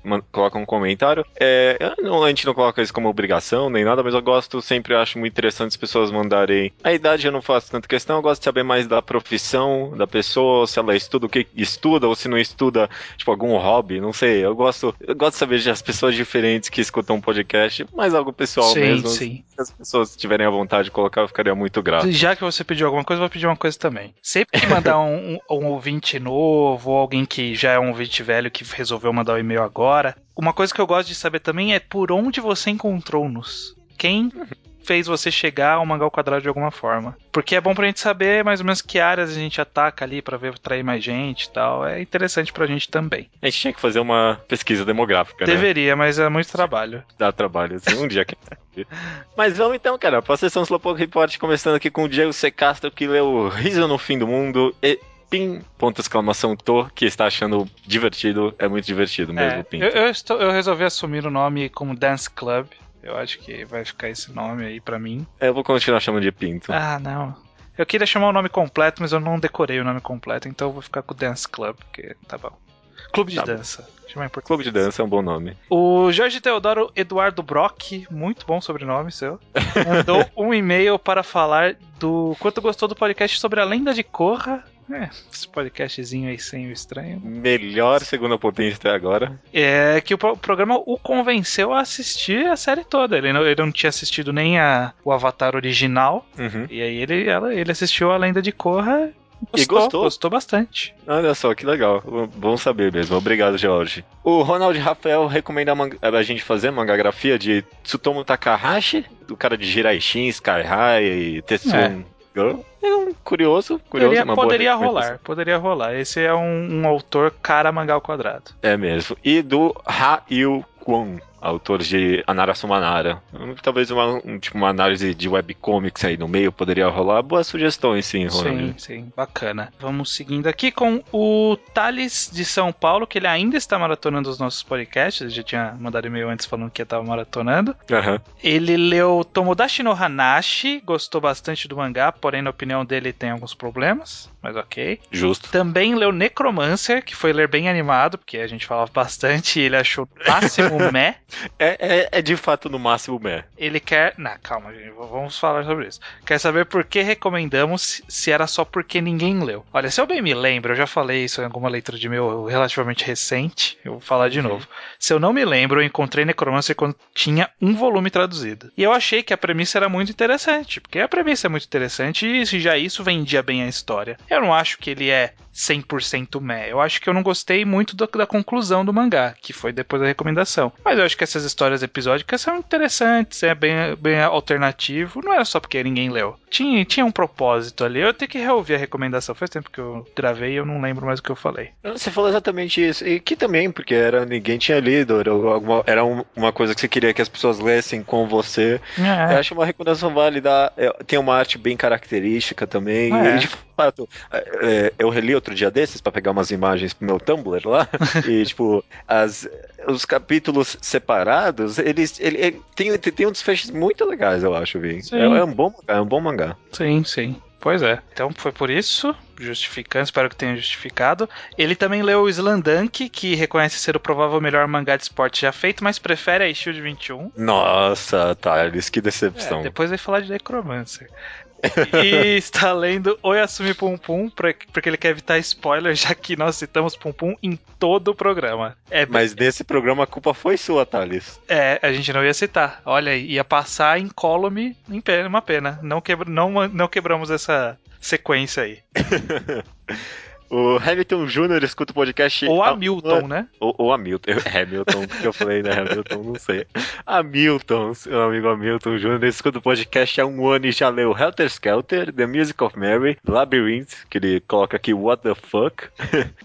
que co- man- colocam um comentário. É, não- a gente não coloca isso como obrigação nem nada, mas eu gosto, sempre acho muito interessante as pessoas mandarem. A idade eu não faço tanta questão, eu gosto de saber mais da profissão da pessoa, se ela estuda o que estuda, ou se não estuda, tipo, algum hobby, não sei. Eu gosto, eu gosto de saber das pessoas diferentes que escutam um podcast, mais algo pessoal sim, mesmo. sim. Se as pessoas tiverem a vontade de colocar, eu ficaria muito grato. Já que você pediu alguma coisa, eu vou pedir uma coisa também. Sempre que mandar um, um- um ouvinte novo, ou alguém que já é um ouvinte velho que resolveu mandar o e-mail agora, uma coisa que eu gosto de saber também é por onde você encontrou-nos. Quem fez você chegar ao Mangal Quadrado de alguma forma. Porque é bom pra gente saber mais ou menos que áreas a gente ataca ali pra ver atrair mais gente e tal. É interessante pra gente também. A gente tinha que fazer uma pesquisa demográfica, né? Deveria, mas é muito trabalho. Dá trabalho, assim, um dia que. Mas vamos então, cara, pra sessão Slowpoke Report, começando aqui com o Diego C. Castro, que leu Riso no Fim do Mundo e Pim, ponto exclamação Tô, que está achando divertido, é muito divertido mesmo, É, Pim. eu, eu estou- eu resolvi assumir o nome como Dance Club. Eu acho que vai ficar esse nome aí pra mim. Eu vou continuar chamando de Pinto. Ah, não. Eu queria chamar o nome completo, mas eu não decorei o nome completo, então eu vou ficar com o Dance Club, porque tá bom. Clube de Tá dança. Clube de dança é um bom nome. O Jorge Teodoro Eduardo Brock, muito bom sobrenome seu, mandou um e-mail para falar do quanto gostou do podcast sobre a lenda de Korra. É, esse podcastzinho aí sem o estranho. Melhor segunda potência até agora. É que o pro- programa o convenceu a assistir a série toda. Ele não, ele não tinha assistido nem a, o Avatar original. Uhum. E aí ele, ela- ele assistiu a Lenda de Korra E gostou. Gostou bastante. Olha só, que legal. Bom saber mesmo. Obrigado, George. O Ronald Rafael recomenda a, manga- a gente fazer mangagrafia de Tsutomu Takahashi, do cara de Jiraishin, Sky High e Tetsun. É curioso, curioso. Poderia, poderia rolar, poderia rolar. Esse é um, um autor cara mangá ao quadrado. É mesmo. E do Ha Yu Kwon, autor de Anara Sumanara. Talvez uma, um, tipo, uma análise de webcomics aí no meio poderia rolar. Boas sugestões, sim, Ronald. Sim, sim, bacana. Vamos seguindo aqui com o Thales de São Paulo, que ele ainda está maratonando os nossos podcasts. Ele já tinha mandado e-mail antes falando que estava maratonando. Aham. Ele leu Tomodachi no Hanashi, gostou bastante do mangá, porém, na opinião dele, tem alguns problemas, mas ok. Justo. Também leu Necromancer, que foi ler bem animado, porque a gente falava bastante e ele achou máximo meh. É, é, é de fato no máximo meh. Ele quer. Não, calma, gente, vamos falar sobre isso. Quer saber por que recomendamos se- era só porque ninguém leu. Olha, se eu bem me lembro, eu já falei isso em alguma leitura de meu relativamente recente, eu vou falar de novo. Se eu não me lembro, eu encontrei Necromancer quando tinha um volume traduzido. E eu achei que a premissa era muito interessante, porque a premissa é muito interessante e já isso vendia bem a história. Eu não acho que ele é 100% meh. Eu acho que eu não gostei muito do- da conclusão do mangá, que foi depois da recomendação. Mas eu acho que essas histórias episódicas são interessantes, é bem, bem alternativo. Não era só porque ninguém leu. Tinha, tinha um propósito ali. Eu tenho que reouvir a recomendação. Faz tempo que eu gravei e eu não lembro mais o que eu falei. Você falou exatamente isso. E que também, porque era ninguém tinha lido, era, alguma, era um- uma coisa que você queria que as pessoas lessem com você. Eu É, acho uma recomendação válida. É, Tem uma arte bem característica também. É. E de fato, é, é, eu reli outro dia desses pra pegar umas imagens pro meu Tumblr lá. e, tipo, as, os capítulos separados, eles. Ele, ele tem, tem um desfechos muito legais, eu acho. Sim. É, é um bom mangá, é um bom mangá. sim, sim. Pois é. Então foi por isso, justificando, espero que tenha justificado. Ele também leu o Slandunk, que reconhece ser o provável melhor mangá de esporte já feito, mas prefere a Shield 21. Nossa, Thales, que É, decepção. depois vai falar de Necromancer. E está lendo Oyasumi Pum Pum, porque ele quer evitar spoiler, já que nós citamos Pum Pum em todo o programa. É, Mas nesse programa a culpa foi sua, Thales. é, a gente não ia citar. Olha, aí, ia passar incólume, em pena, uma pena. Não, quebra, não, não quebramos essa sequência aí. O Hamilton Jr. escuta o podcast. Ou Hamilton, né? Ou, ou Hamilton. Hamilton, que eu falei, né? Hamilton, não sei. Hamilton, seu amigo Hamilton Jr. escuta o podcast há um ano e já leu Helter Skelter, The Music of Mary, Labyrinth, que ele coloca aqui What the Fuck,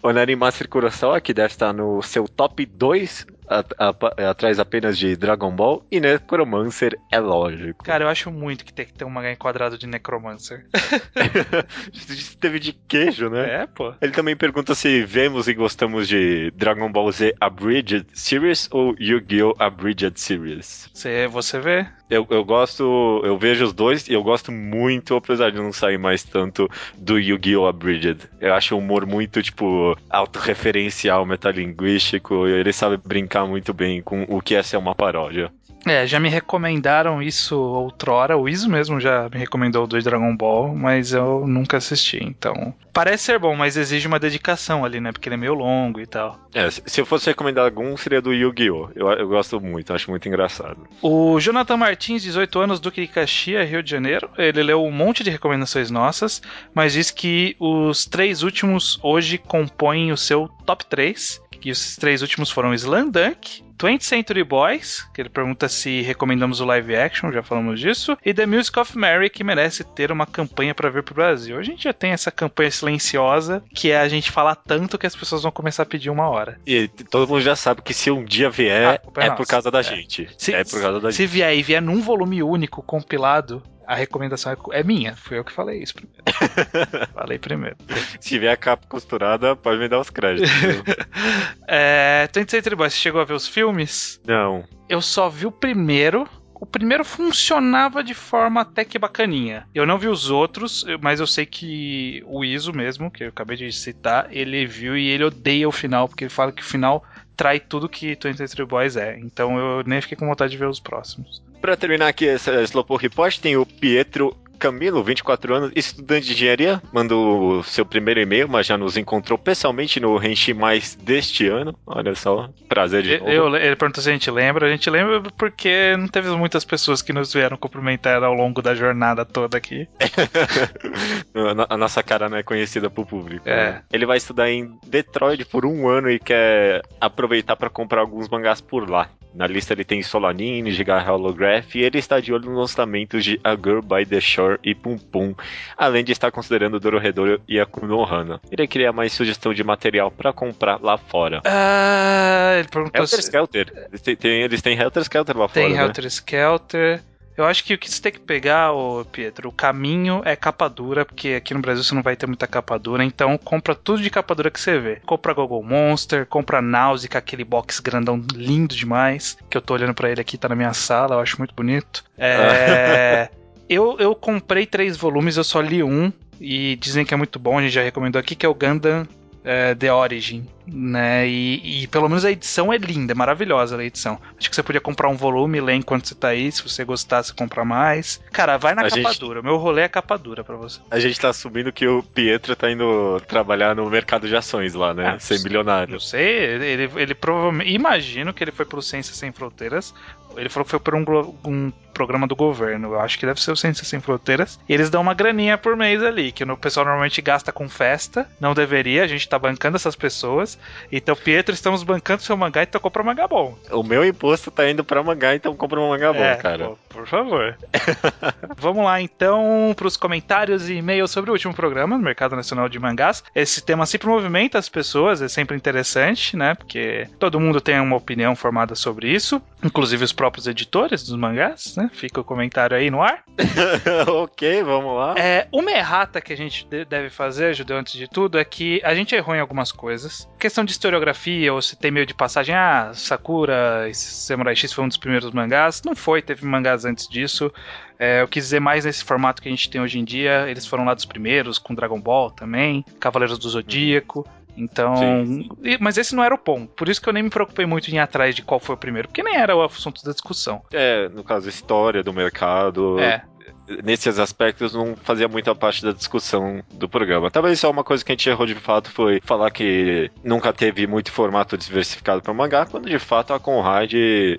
Onari Master Kurosawa, que deve estar no seu top 2 a- a- atrás apenas de Dragon Ball e Necromancer é lógico. Cara, eu acho muito que tem que ter um mangá enquadrado de Necromancer. Teve de queijo, né? É, pô. Ele também pergunta se vemos e gostamos de Dragon Ball Z Abridged Series ou Yu-Gi-Oh! Abridged Series. Você, você vê? Eu, eu gosto, eu vejo os dois e eu gosto muito, apesar de não sair mais tanto do Yu-Gi-Oh! Abridged. Eu acho o humor muito, tipo, autorreferencial, metalinguístico, ele sabe brincar muito bem com o que é ser uma paródia. É, já me recomendaram isso outrora. O Iso mesmo já me recomendou o 2 Dragon Ball, mas eu nunca assisti. Então, parece ser bom, mas exige uma dedicação ali, né? Porque ele é meio longo e tal. É, se eu fosse recomendar algum, seria do Yu-Gi-Oh! Eu, eu gosto muito, acho muito engraçado. O Jonathan Martins, 18 anos, Duque de Caxias, Rio de Janeiro. Ele leu um monte de recomendações nossas, mas diz que os três últimos hoje compõem o seu top 3. E os três últimos foram Slandunk, 20th Century Boys, que ele pergunta se recomendamos o live action, já falamos disso, e The Music of Mary, que merece ter uma campanha para vir pro Brasil. A gente já tem essa campanha silenciosa, que é a gente falar tanto que as pessoas vão começar a pedir uma hora. E todo mundo já sabe que se um dia vier, é é, por causa da É. gente. Se, é por causa da se vier e vier num volume único, compilado, a recomendação é, é minha. Fui eu que falei isso primeiro. falei primeiro. Se vier a capa costurada, pode me dar os créditos. É, 20th Century Boys, você chegou a ver os filmes? Não. Eu só vi o primeiro. O primeiro funcionava de forma até que bacaninha. Eu não vi os outros, mas eu sei que o Iso mesmo, que eu acabei de citar, ele viu e ele odeia o final, porque ele fala que o final trai tudo que 20th Century Boys é. Então eu nem fiquei com vontade de ver os próximos. Pra terminar aqui essa Slowpoke Report, tem o Pietro Camilo, 24 anos, estudante de engenharia, mandou o seu primeiro e-mail, mas já nos encontrou pessoalmente no Renchi Mais deste ano. Olha só, prazer de novo. Eu- ele perguntou se a gente lembra. A gente lembra porque não teve muitas pessoas que nos vieram cumprimentar ao longo da jornada toda aqui. A no- a nossa cara não é conhecida pro público. É. né? Ele vai estudar em Detroit por um ano e quer aproveitar pra comprar alguns mangás por lá. Na lista ele tem Solanin, Giga Holograph e ele está de olho nos lançamentos de A Girl by the Shore e Pum Pum, além de estar considerando Dorohedoro e Akuno Hana. Ele queria mais sugestão de material pra comprar lá fora. Ah, ele perguntou Helter se Skelter. Eles têm, tem- eles têm Helter Skelter lá tem fora, né? Helter Skelter. Eu acho que o que você tem que pegar, ô Pietro, o caminho é capa dura, porque aqui no Brasil você não vai ter muita capa dura, então compra tudo de capa dura que você vê. Compra Google Monster, compra Nausea, aquele box grandão lindo demais, que eu tô olhando pra ele aqui, tá na minha sala, eu acho muito bonito. É, eu, eu comprei três volumes, eu só li um, e dizem que é muito bom, a gente já recomendou aqui, que é o Gundam é, The Origin, né? E, e pelo menos a edição é linda, é maravilhosa a edição. Acho que você podia comprar um volume ler enquanto você tá aí, se você gostasse, comprar mais. Cara, vai na A capa gente- dura. Meu rolê é capa dura pra você. A gente tá assumindo que o Pietro tá indo trabalhar no mercado de ações lá, né? Ah, Ser milionário. Não sei, ele, ele, ele provavelmente. Imagino que ele foi pro Ciência Sem Fronteiras. Ele falou que foi por um, um programa do governo. Eu acho que deve ser o Ciência Sem Fronteiras. E eles dão uma graninha por mês ali, que o pessoal normalmente gasta com festa. Não deveria, a gente tá bancando essas pessoas. Então, Pietro, estamos bancando seu mangá e tocou pra mangá bom. O meu imposto tá indo pra mangá, então compra um mangá bom, É, cara. pô, por favor. Vamos lá então para os comentários e e-mails sobre o último programa do Mercado Nacional de Mangás. Esse tema sempre movimenta as pessoas, é sempre interessante, né? Porque todo mundo tem uma opinião formada sobre isso, inclusive os próprios editores dos mangás, né? Fica o comentário aí no ar. ok, vamos lá. É, uma errata que a gente de- deve fazer, Judeu, antes de tudo, é que a gente errou em algumas coisas. Questão de historiografia, ou se tem meio de passagem, ah, Sakura e Samurai X foi um dos primeiros mangás. Não foi, teve mangás antes disso. É, eu quis dizer mais nesse formato que a gente tem hoje em dia. Eles foram lá dos primeiros, com Dragon Ball também, Cavaleiros do Zodíaco. Então. E- Mas esse não era o ponto. Por isso que eu nem me preocupei muito em ir atrás de qual foi o primeiro, porque nem era o assunto da discussão. É, no caso, história do mercado. É. Nesses aspectos não fazia muita parte da discussão do programa. Talvez só uma coisa que a gente errou de fato foi falar que nunca teve muito formato diversificado para mangá, quando de fato a Conrad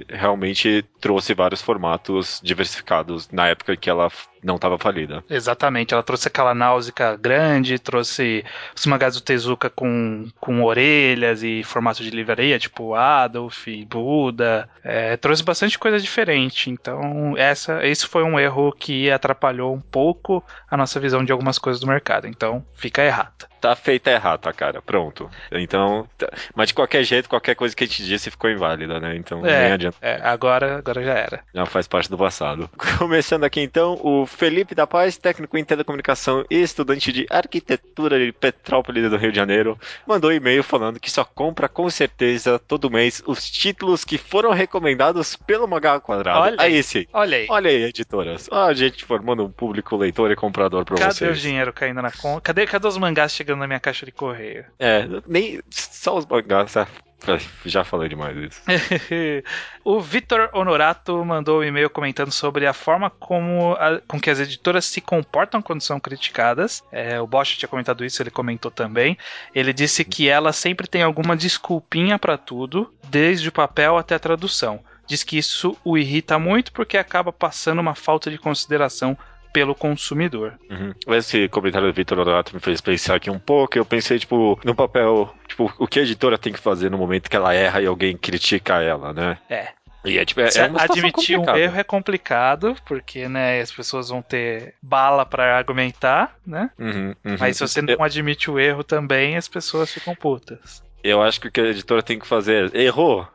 realmente trouxe vários formatos diversificados na época que ela não estava falida. Exatamente, ela trouxe aquela náusea grande, trouxe os mangás do Tezuka com, com orelhas e formato de livraria, tipo Adolf, Buda, é, trouxe bastante coisa diferente. Então, essa, esse foi um erro que atrapalhou um pouco a nossa visão de algumas coisas do mercado. Então, fica errata. Tá feita errata, cara. Pronto. Então, tá- mas de qualquer jeito, qualquer coisa que a gente disse ficou inválida, né? Então nem É, adianta. é, agora, agora já era. Já faz parte do passado. Começando aqui então, o Felipe da Paz, técnico em telecomunicação e estudante de arquitetura de Petrópolis do Rio de Janeiro, mandou um e-mail falando que só compra com certeza todo mês os títulos que foram recomendados pelo Mangá Quadrado. Olha aí aí. sim. Olha aí. Olha aí, editoras. Ó, a gente formando um público leitor e comprador pra Cadê o vocês. dinheiro caindo na conta? Cadê, cadê os mangás chegando na minha caixa de correio? É, nem só os mangás. tá? Já falei demais isso. o Vitor Honorato mandou um e-mail comentando sobre a forma como a- com que as editoras se comportam quando são criticadas. É, o Bosch tinha comentado isso, ele comentou também. Ele disse que ela sempre tem alguma desculpinha pra tudo, desde o papel até a tradução. Diz que isso o irrita muito porque acaba passando uma falta de consideração pelo consumidor. Uhum. Esse comentário do Vitor Honorato me fez pensar aqui um pouco. Eu pensei, tipo, no papel, tipo, o que a editora tem que fazer no momento que ela erra e alguém critica ela, né? É. E é, tipo, é, é admitir um erro é complicado, porque né, as pessoas vão ter bala pra argumentar, né? Uhum, uhum. Mas se você não admite o erro também, as pessoas ficam putas. eu acho que o que a editora tem que fazer, errou,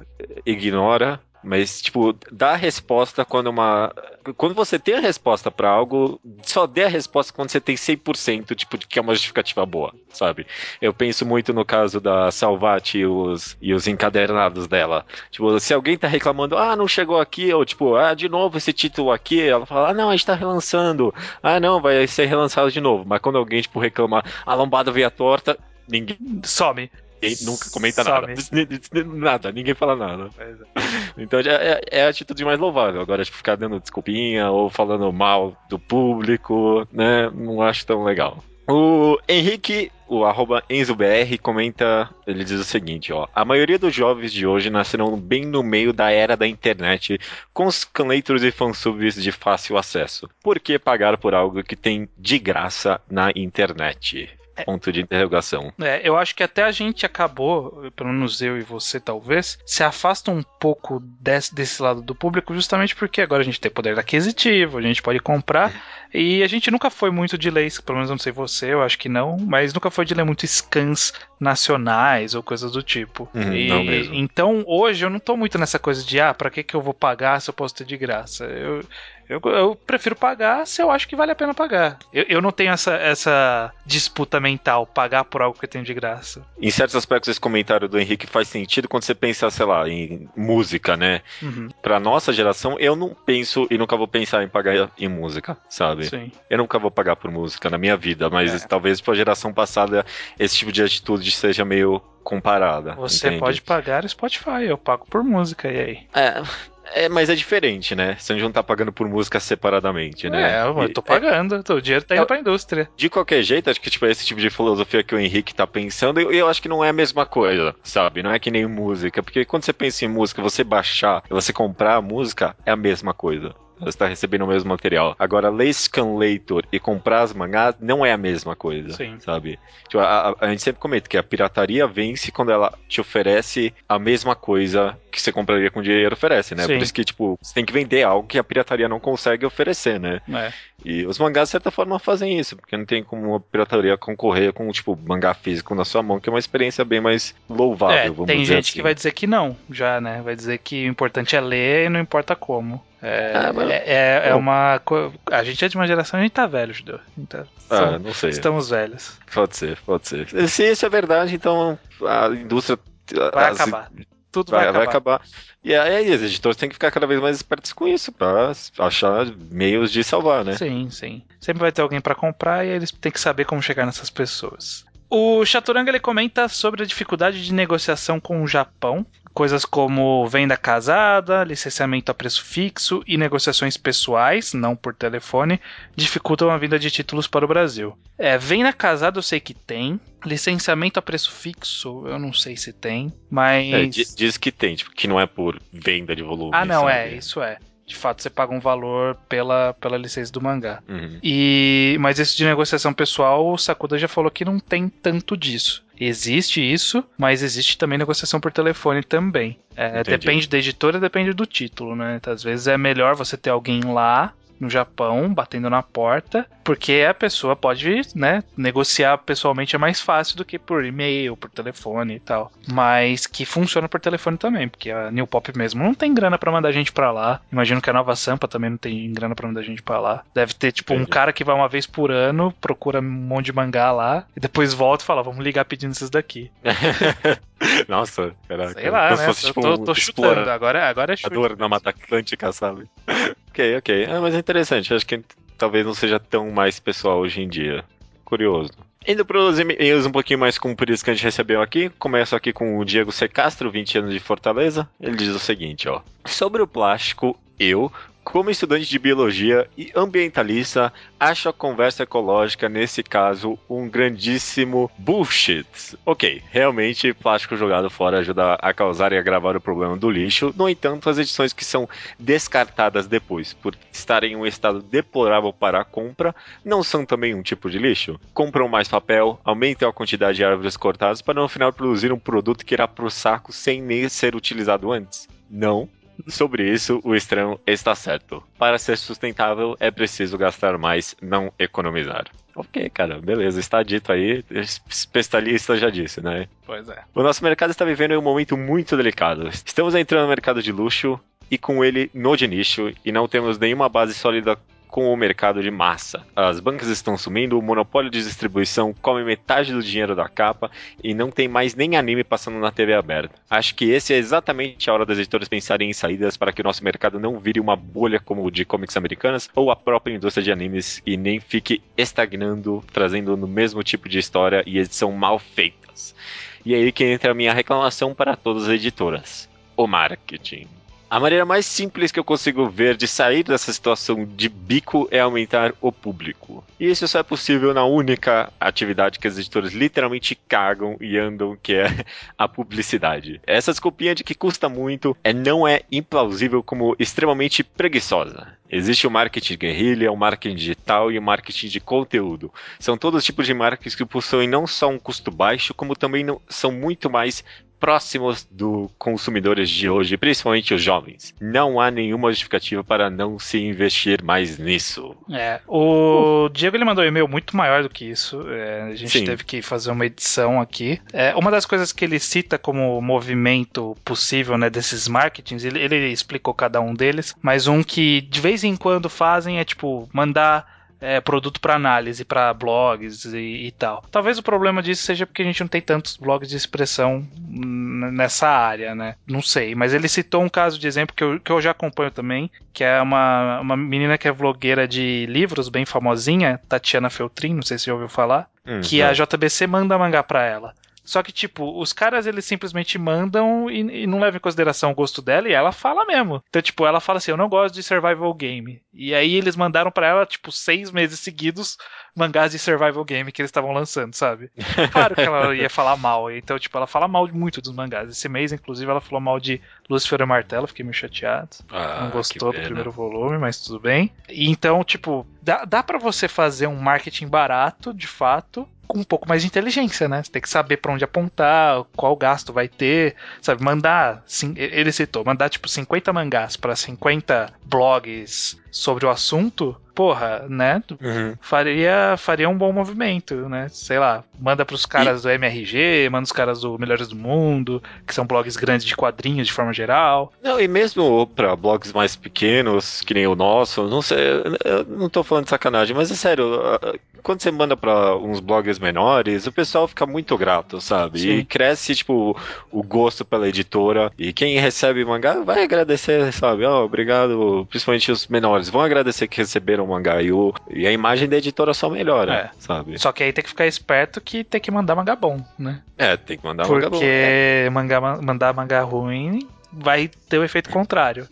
ignora, mas, tipo, dá a resposta quando uma. Quando você tem a resposta pra algo, só dê a resposta quando você tem 100%, tipo, de que é uma justificativa boa, sabe? Eu penso muito no caso da Salvat e os, e os encadernados dela. Tipo, se alguém tá reclamando, ah, não chegou aqui, ou tipo, ah, de novo esse título aqui, ela fala, ah, não, a gente tá relançando. Ah, não, vai ser relançado de novo. Mas quando alguém, tipo, reclama, a lombada veio torta, ninguém Some. Nunca comenta Some. nada. Nada, ninguém fala nada. Então já é, é a atitude mais louvável. Agora, tipo, ficar dando desculpinha ou falando mal do público, né? Não acho tão legal. O Henrique, o arroba EnzoBR, comenta, ele diz o seguinte, ó. A maioria dos jovens de hoje nasceram bem no meio da era da internet, com os canleiros e fansubs de fácil acesso. Por que pagar por algo que tem de graça na internet? Ponto de interrogação. É, eu acho que até a gente acabou, pelo menos eu e você talvez, se afasta um pouco desse, desse lado do público, justamente porque agora a gente tem poder aquisitivo, a gente pode comprar, e a gente nunca foi muito de leis, pelo menos eu não sei você, eu acho que não, mas nunca foi de ler muito scans nacionais ou coisas do tipo. Uhum, E-. Então hoje eu não tô muito nessa coisa de, ah, pra que, que eu vou pagar se eu posso ter de graça? Eu, eu, eu prefiro pagar se eu acho que vale a pena pagar. Eu, eu não tenho essa, essa disputa mental, pagar por algo que eu tenho de graça. Em certos aspectos, esse comentário do Henrique faz sentido quando você pensa, sei lá, em música, né? Uhum, Pra nossa geração, eu não penso e nunca vou pensar em pagar em música, sabe? sim. Eu nunca vou pagar por música na minha vida, mas É. talvez pra geração passada esse tipo de atitude seja meio comparada. Você entende? pode pagar Spotify, eu pago por música, e aí? É, é, mas é diferente, né? Você não tá pagando por música separadamente, né? É, eu tô pagando, o dinheiro tá indo É- pra indústria. De qualquer jeito, acho que tipo, esse tipo de filosofia que o Henrique tá pensando, eu, eu acho que não é a mesma coisa, sabe? Não é que nem música, porque quando você pensa em música, você baixar você comprar a música é a mesma coisa. Você está recebendo o mesmo material. Agora, ler Scanlator e comprar as mangás não é a mesma coisa, Sim. sabe? Tipo, a, a- a gente sempre comenta que a pirataria vence quando ela te oferece a mesma coisa que você compraria com dinheiro oferece, né? Sim. Por isso que, tipo, você tem que vender algo que a pirataria não consegue oferecer, né? É. E os mangás, de certa forma, fazem isso, porque não tem como a pirataria concorrer com, tipo, mangá físico na sua mão, que é uma experiência bem mais louvável, É, vamos tem dizer gente assim. que vai dizer que não, já, né? Vai dizer que o importante é ler e não importa como. É, Ah, mas- é, é- é uma. A gente é de uma geração, a gente tá velho, Judeu. Então, Ah, são- não sei. estamos velhos. Pode ser, pode ser. Se isso é verdade, então a indústria... Vai as- acabar. Tudo Vai, vai, vai acabar. acabar. E aí, os editores têm que ficar cada vez mais espertos com isso, pra achar meios de salvar, né? Sim, sim. Sempre vai ter alguém pra comprar e eles têm que saber como chegar nessas pessoas. O Chaturanga ele comenta sobre a dificuldade de negociação com o Japão, coisas como venda casada, licenciamento a preço fixo e negociações pessoais, não por telefone, dificultam a vinda de títulos para o Brasil. É, venda casada eu sei que tem, licenciamento a preço fixo eu não sei se tem, mas É, di- diz que tem, tipo, que não é por venda de volume. ah não sabe? é isso é. De fato, você paga um valor pela, pela licença do mangá. Uhum. E mas esse de negociação pessoal, o Sakuda já falou que não tem tanto disso. Existe isso, mas existe também negociação por telefone também. É, depende da editora, depende do título, né? Às vezes é melhor você ter alguém lá no Japão, batendo na porta, porque a pessoa pode, né, negociar pessoalmente é mais fácil do que por e-mail, por telefone e tal. Mas que funciona por telefone também, porque a New Pop mesmo não tem grana para mandar gente para lá. Imagino que a Nova Sampa também não tem grana para mandar gente para lá. Deve ter tipo um cara que vai uma vez por ano, procura um monte de mangá lá e depois volta e fala, vamos ligar pedindo esses daqui. Nossa, caraca. Sei lá, né? se fosse, Eu tipo, tô, um tô chutando. Agora, agora é chute. na Mata Atlântica, sabe? Ok, ok. Ah, mas é interessante. Acho que talvez não seja tão mais pessoal hoje em dia. Curioso. Indo para os e-mails um pouquinho mais compridos que a gente recebeu aqui, começo aqui com o Diego C. Castro, 20 anos de Fortaleza. Ele diz o seguinte, ó. Sobre o plástico, eu, como estudante de biologia e ambientalista, acho a conversa ecológica, nesse caso, um grandíssimo bullshit. Ok, realmente plástico jogado fora ajuda a causar e agravar o problema do lixo, no entanto, as edições que são descartadas depois por estarem em um estado deplorável para a compra não são também um tipo de lixo? Compram mais papel, aumentam a quantidade de árvores cortadas para no final produzir um produto que irá pro saco sem nem ser utilizado antes? Não, Sobre isso, o estranho está certo. Para ser sustentável, é preciso gastar mais, não economizar. Ok, cara, beleza, está dito aí. Especialista já disse, né? Pois é. O nosso mercado está vivendo um momento muito delicado. Estamos entrando no mercado de luxo e com ele no de nicho e não temos nenhuma base sólida com o mercado de massa. As bancas estão sumindo, o monopólio de distribuição come metade do dinheiro da capa e não tem mais nem anime passando na TV aberta. Acho que esse é exatamente a hora das editoras pensarem em saídas para que o nosso mercado não vire uma bolha como o de comics americanas ou a própria indústria de animes e nem fique estagnando, trazendo no mesmo tipo de história e edição mal feitas. E aí que entra a minha reclamação para todas as editoras. O marketing. A maneira mais simples que eu consigo ver de sair dessa situação de bico é aumentar o público. E isso só é possível na única atividade que as editoras literalmente cagam e andam, que é a publicidade. Essa desculpinha de que custa muito é não é implausível como extremamente preguiçosa. Existe o marketing guerrilha, o marketing digital e o marketing de conteúdo. São todos tipos de marketing que possuem não só um custo baixo, como também não, são muito mais próximos do consumidores de hoje, principalmente os jovens. Não há nenhuma justificativa para não se investir mais nisso. É, o Diego ele mandou um e-mail muito maior do que isso. É, a gente Sim. teve que fazer uma edição aqui. É, uma das coisas que ele cita como movimento possível né, desses marketings, ele, ele explicou cada um deles, mas um que de vez em quando fazem é tipo mandar é, produto para análise, para blogs e, e tal. Talvez o problema disso seja porque a gente não tem tantos blogs de expressão nessa área, né? Não sei, mas ele citou um caso de exemplo que eu, que eu já acompanho também, que é uma, uma menina que é vlogueira de livros, bem famosinha, Tatiana Feltrin, não sei se você já ouviu falar, Hum, que não. a JBC manda mangá pra ela. Só que, tipo, os caras eles simplesmente mandam e, e não levam em consideração o gosto dela e ela fala mesmo. Então, tipo, ela fala assim: Eu não gosto de survival game. E aí eles mandaram pra ela, tipo, seis meses seguidos mangás de survival game que eles estavam lançando, sabe? Claro que ela ia falar mal. Então, tipo, ela fala mal de muito dos mangás. Esse mês, inclusive, ela falou mal de Lucifer e Martelo, fiquei meio chateado Ah, não gostou do primeiro volume, mas tudo bem. E então, tipo, dá, dá para você fazer um marketing barato, de fato, com um pouco mais de inteligência, né? Você tem que saber pra onde apontar, qual gasto vai ter, sabe? Mandar, sim, ele citou, mandar tipo 50 mangás pra 50 blogs sobre o assunto, porra, né? Uhum. Faria, faria um bom movimento, né? Sei lá, manda pros caras do MRG, manda os caras do Melhores do Mundo, que são blogs grandes de quadrinhos de forma geral. Não, e mesmo para blogs mais pequenos, que nem o nosso, não sei, eu não tô falando de sacanagem, mas é sério, ah, quando você manda para uns blogs menores, o pessoal fica muito grato, sabe? E Sim. cresce, tipo, o gosto pela editora, e quem recebe mangá vai agradecer, sabe? Ó, obrigado, principalmente os menores, vão agradecer que receberam o mangá, e, o, e a imagem da editora só melhora, É. sabe? Só que aí tem que ficar esperto que tem que mandar mangá bom, né? É, tem que mandar mangá bom. Porque mangá, mandar mangá ruim vai ter o efeito contrário.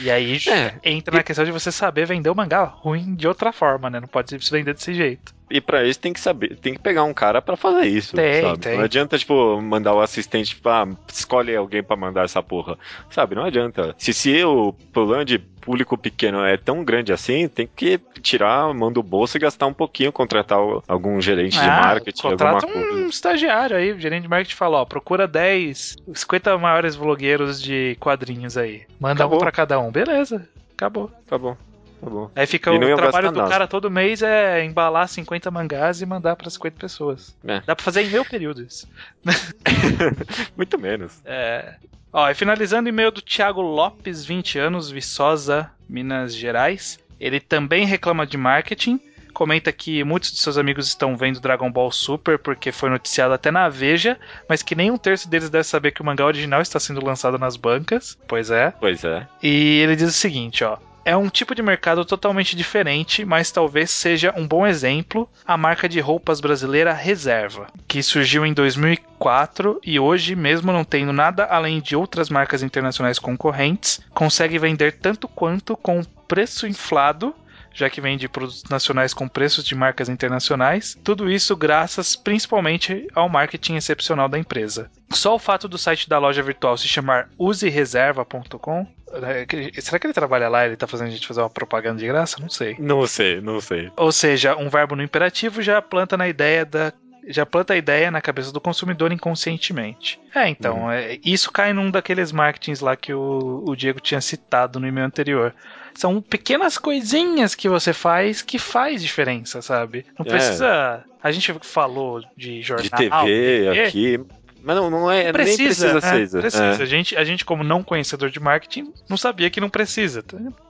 E aí É. entra na questão de você saber vender o mangá ruim de outra forma, né? Não pode se vender desse jeito. E pra isso tem que saber, tem que pegar um cara pra fazer isso, Tem, sabe? tem. Não adianta, tipo, mandar o assistente, tipo, ah, escolhe alguém pra mandar essa porra. Sabe, não adianta. Se, se o plano de público pequeno é tão grande assim, tem que tirar a mão do bolso e gastar um pouquinho, contratar o- algum gerente de Ah, marketing, alguma contrata coisa. um estagiário aí, o gerente de marketing fala, ó, procura 10, 50 maiores vlogueiros de quadrinhos aí. Manda Acabou. um pra cada um. Beleza, acabou. Tá bom. Tá bom. Aí fica E o trabalho do nada. cara todo mês é embalar 50 mangás e mandar pra 50 pessoas. É. Dá pra fazer em meio período isso. Muito menos. É. Ó, e finalizando o e-mail do Thiago Lopes, 20 anos, Viçosa, Minas Gerais. Ele também reclama de marketing. Comenta que muitos de seus amigos estão vendo Dragon Ball Super porque foi noticiado até na Veja, mas que nem um terço deles deve saber que o mangá original está sendo lançado nas bancas. Pois é. Pois é. E ele diz o seguinte, ó. É um tipo de mercado totalmente diferente, mas talvez seja um bom exemplo a marca de roupas brasileira Reserva, que surgiu em 2004 e hoje, mesmo não tendo nada além de outras marcas internacionais concorrentes, consegue vender tanto quanto com preço inflado já que vende produtos nacionais com preços de marcas internacionais. Tudo isso graças principalmente ao marketing excepcional da empresa. Só o fato do site da loja virtual se chamar usereserva.com. é, Será que ele trabalha lá? Ele tá fazendo a gente fazer uma propaganda de graça? Não sei. Não sei, não sei. Ou seja, um verbo no imperativo já planta na ideia da. Já planta a ideia na cabeça do consumidor inconscientemente. É, então, é, isso cai num daqueles marketings lá que o, o Diego tinha citado no e-mail anterior. São pequenas coisinhas que você faz que faz diferença, sabe? Não É. precisa. A gente falou de jornal. De TV aqui. Mas não, não é. Não precisa, nem precisa é, precisa. É. A, gente, a gente, como não conhecedor de marketing, não sabia que não precisa.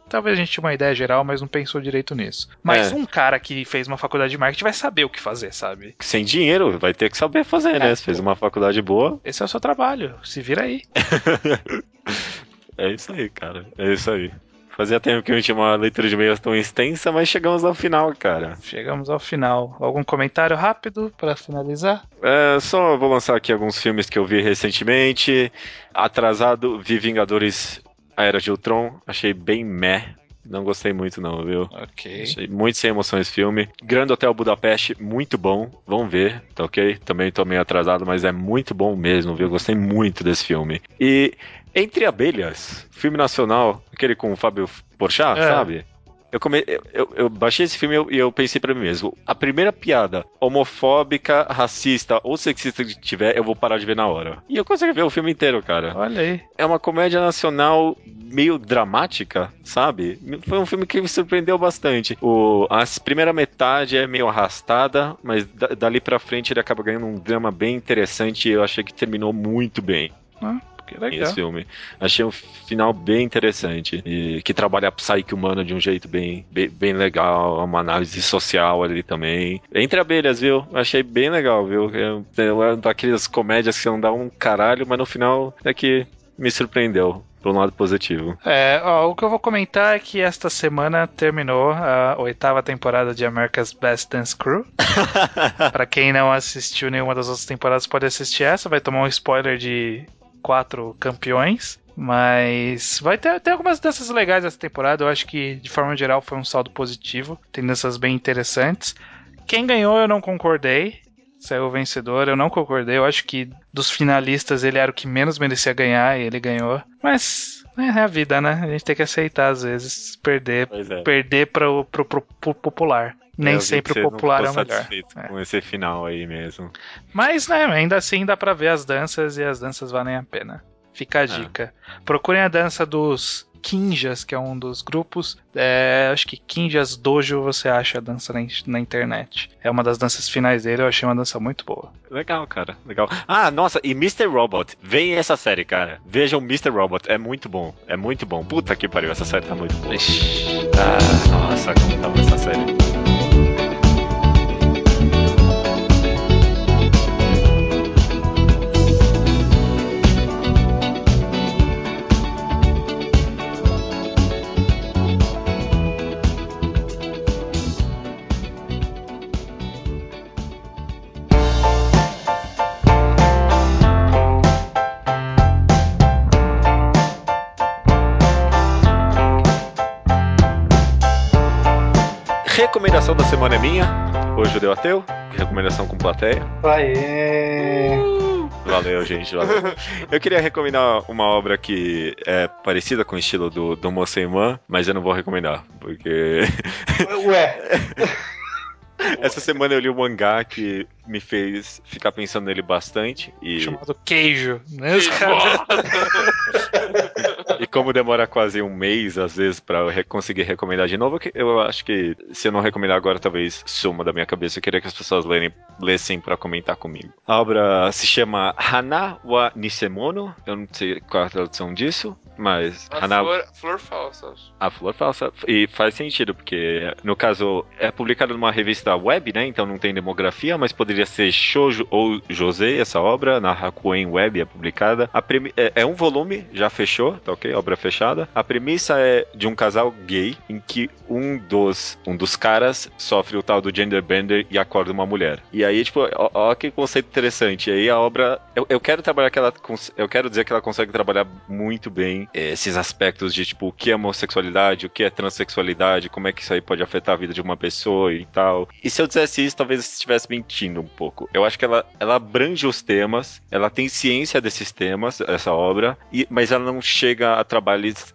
Talvez a gente tinha uma ideia geral, mas não pensou direito nisso. Mas É. um cara que fez uma faculdade de marketing vai saber o que fazer, sabe? Sem dinheiro, vai ter que saber fazer, né? É. Se fez uma faculdade boa, Esse é o seu trabalho. Se vira aí. é isso aí, cara. É isso aí. Fazia tempo que eu não tinha uma leitura de e-mails tão extensa, mas chegamos ao final, cara. Chegamos ao final. Algum comentário rápido para finalizar? É, só vou lançar aqui alguns filmes que eu vi recentemente. Atrasado, vi Vingadores A Era de Ultron. Achei bem meh. Não gostei muito, não, viu? Ok. Achei muito sem emoção esse filme. Grande Hotel Budapeste, muito bom. Vamos ver, tá ok? Também tô meio atrasado, mas é muito bom mesmo, viu? Gostei muito desse filme. E Entre Abelhas, filme nacional, aquele com o Fábio Porchat, É. sabe? Eu, come... eu, eu- eu baixei esse filme e eu, eu pensei pra mim mesmo: a primeira piada homofóbica, racista ou sexista que tiver, eu vou parar de ver na hora. E eu consegui ver o filme inteiro, cara. Olha aí. É uma comédia nacional meio dramática, sabe? Foi um filme que me surpreendeu bastante. O, a primeira metade é meio arrastada, mas da- dali pra frente ele acaba ganhando um drama bem interessante e eu achei que terminou muito bem Que legal. esse filme. Achei um final bem interessante e que trabalha a psique humana de um jeito bem, bem, bem legal, uma análise social ali também. Entre abelhas, viu? Achei bem legal, viu? É, é daquelas comédias que não dá um caralho, mas no final é que me surpreendeu. Por um lado positivo. É, ó, o que eu vou comentar é que esta semana terminou a oitava temporada de America's Best Dance Crew. Pra quem não assistiu nenhuma das outras temporadas, pode assistir essa. Vai tomar um spoiler de quatro campeões. Mas vai ter, ter algumas danças legais essa temporada. Eu acho que, de forma geral, foi um saldo positivo. Tem danças bem interessantes. Quem ganhou, eu não concordei. Saiu o vencedor, eu não concordei. Eu acho que dos finalistas ele era o que menos merecia ganhar e ele ganhou. Mas é a vida, né? A gente tem que aceitar, às vezes, perder. É. Perder pro, pro popular. Nem Eu sempre o popular é o melhor. É. Com esse final aí mesmo. Mas, né, ainda assim dá pra ver as danças e as danças valem a pena. Fica a dica. Procurem a dança dos Kinjas, que é um dos grupos. É, acho que Kinjas Dojo você acha a dança na, na internet. É uma das danças finais dele, eu achei uma dança muito boa. Legal, cara. Legal. Ah, nossa, e Mr. Robot. Vem essa série, cara. Vejam Mr. Robot. É muito bom. É muito bom. Puta que pariu, essa série tá muito boa. Ah, nossa, como tava essa série. Recomendação da semana é minha. Hoje eu dei ateu. Recomendação com plateia. Aê! Valeu, gente. Valeu. Eu queria recomendar uma obra que é parecida com o estilo do do Moseman, mas eu não vou recomendar, porque Ué, essa semana eu li um mangá que me fez ficar pensando nele bastante e, Chamado Queijo. Né, os caras- e como demora quase um mês, às vezes, pra eu conseguir recomendar de novo, eu acho que se eu não recomendar agora, talvez suma da minha cabeça. Eu queria que as pessoas lerem, lessem pra comentar comigo. A obra se chama Hana wa Nisemono. Eu não sei qual é a tradução disso, mas A Hana flor, flor falsa, acho. a flor falsa. E faz sentido, porque no caso é publicado numa revista web, né? Então não tem demografia, mas poderia ser Shoujo ou José, essa obra, na Hakuen Web é publicada. Premi- é, é um volume, já fechou, tá ok? Obra fechada. A premissa é de um casal gay em que um dos, um dos caras sofre o tal do gender bender e acorda uma mulher. E aí, tipo, ó, ó que conceito interessante. E aí a obra. Eu, eu quero trabalhar que ela. cons- Eu quero dizer que ela consegue trabalhar muito bem eh, esses aspectos de, tipo, o que é homossexualidade, o que é transexualidade, como é que isso aí pode afetar a vida de uma pessoa e tal. E se eu dissesse isso, talvez eu estivesse mentindo um pouco. Eu acho que ela, ela abrange os temas, ela tem ciência desses temas, essa obra, e, mas ela não chega a trabalhar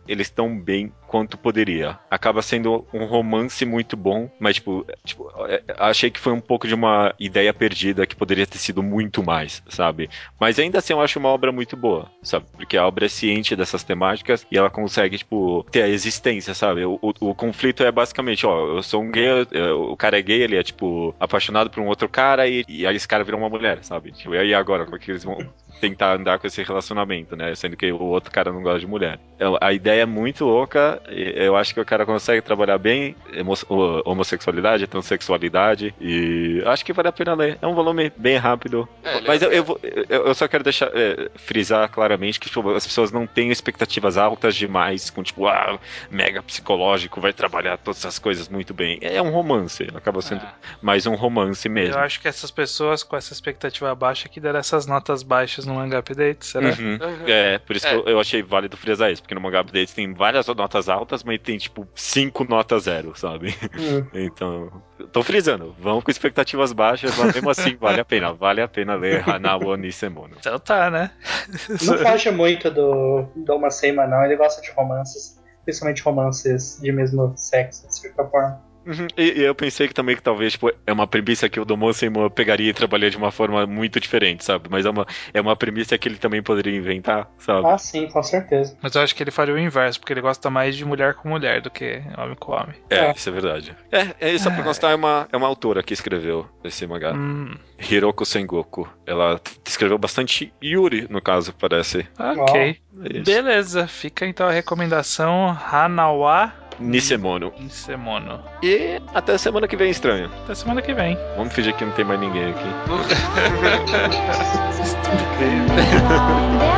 eles, tão bem quanto poderia. Acaba sendo um romance muito bom, mas, tipo, tipo, é, achei que foi um pouco de uma ideia perdida que poderia ter sido muito mais, sabe? Mas ainda assim eu acho uma obra muito boa, sabe? Porque a obra é ciente dessas temáticas e ela consegue, tipo, ter a existência, sabe? O, o, o conflito é basicamente, ó, eu sou um gay, eu- o cara é gay, ele é, tipo, apaixonado por um outro cara e, e aí esse cara vira uma mulher, sabe? Tipo, e aí agora, como é que eles vão tentar andar com esse relacionamento, né? Sendo que o outro cara não gosta de mulher. Eu- a ideia é muito louca, eu acho que o cara consegue trabalhar bem homossexualidade, transexualidade, e acho que vale a pena ler. É um volume bem rápido, É, mas é- eu, eu, vou- eu- só quero deixar é, frisar claramente que tipo, as pessoas não têm expectativas altas demais, com tipo, ah, mega psicológico, vai trabalhar todas essas coisas muito bem. É um romance, acaba sendo Ah, mais um romance mesmo. eu acho que essas pessoas com essa expectativa baixa que deram essas notas baixas no manga update, será? Uhum. Uhum. É, por isso É. que eu, eu achei válido frisar isso, porque no Manga Updates tem várias notas altas, mas tem tipo cinco notas zero, sabe? Hum. Então, tô frisando, vão com expectativas baixas, mas mesmo assim vale a pena, vale a pena ler Hanawa Nisemono. Então tá, né? Não foge muito do, do Uma Seima, não. Ele gosta de romances, principalmente romances de mesmo sexo, de certa forma. Uhum, E, e eu pensei que também que talvez tipo, é uma premissa que o Domon Seymour pegaria e trabalharia de uma forma muito diferente, sabe? Mas é uma, é uma premissa que ele também poderia inventar, sabe? Ah, sim, com certeza. Mas eu acho que ele faria o inverso, porque ele gosta mais de mulher com mulher do que homem com homem. É, É. isso é verdade. É, é isso pra constar, é uma, é uma autora que escreveu esse mangá. Hum, Hiroko Sengoku. Ela escreveu bastante Yuri, no caso, parece. ok. Isso. Beleza, fica então a recomendação Hanawa Nisemono. Nisemono. E até semana que vem, estranho. Até semana que vem. Vamos fingir que não tem mais ninguém aqui.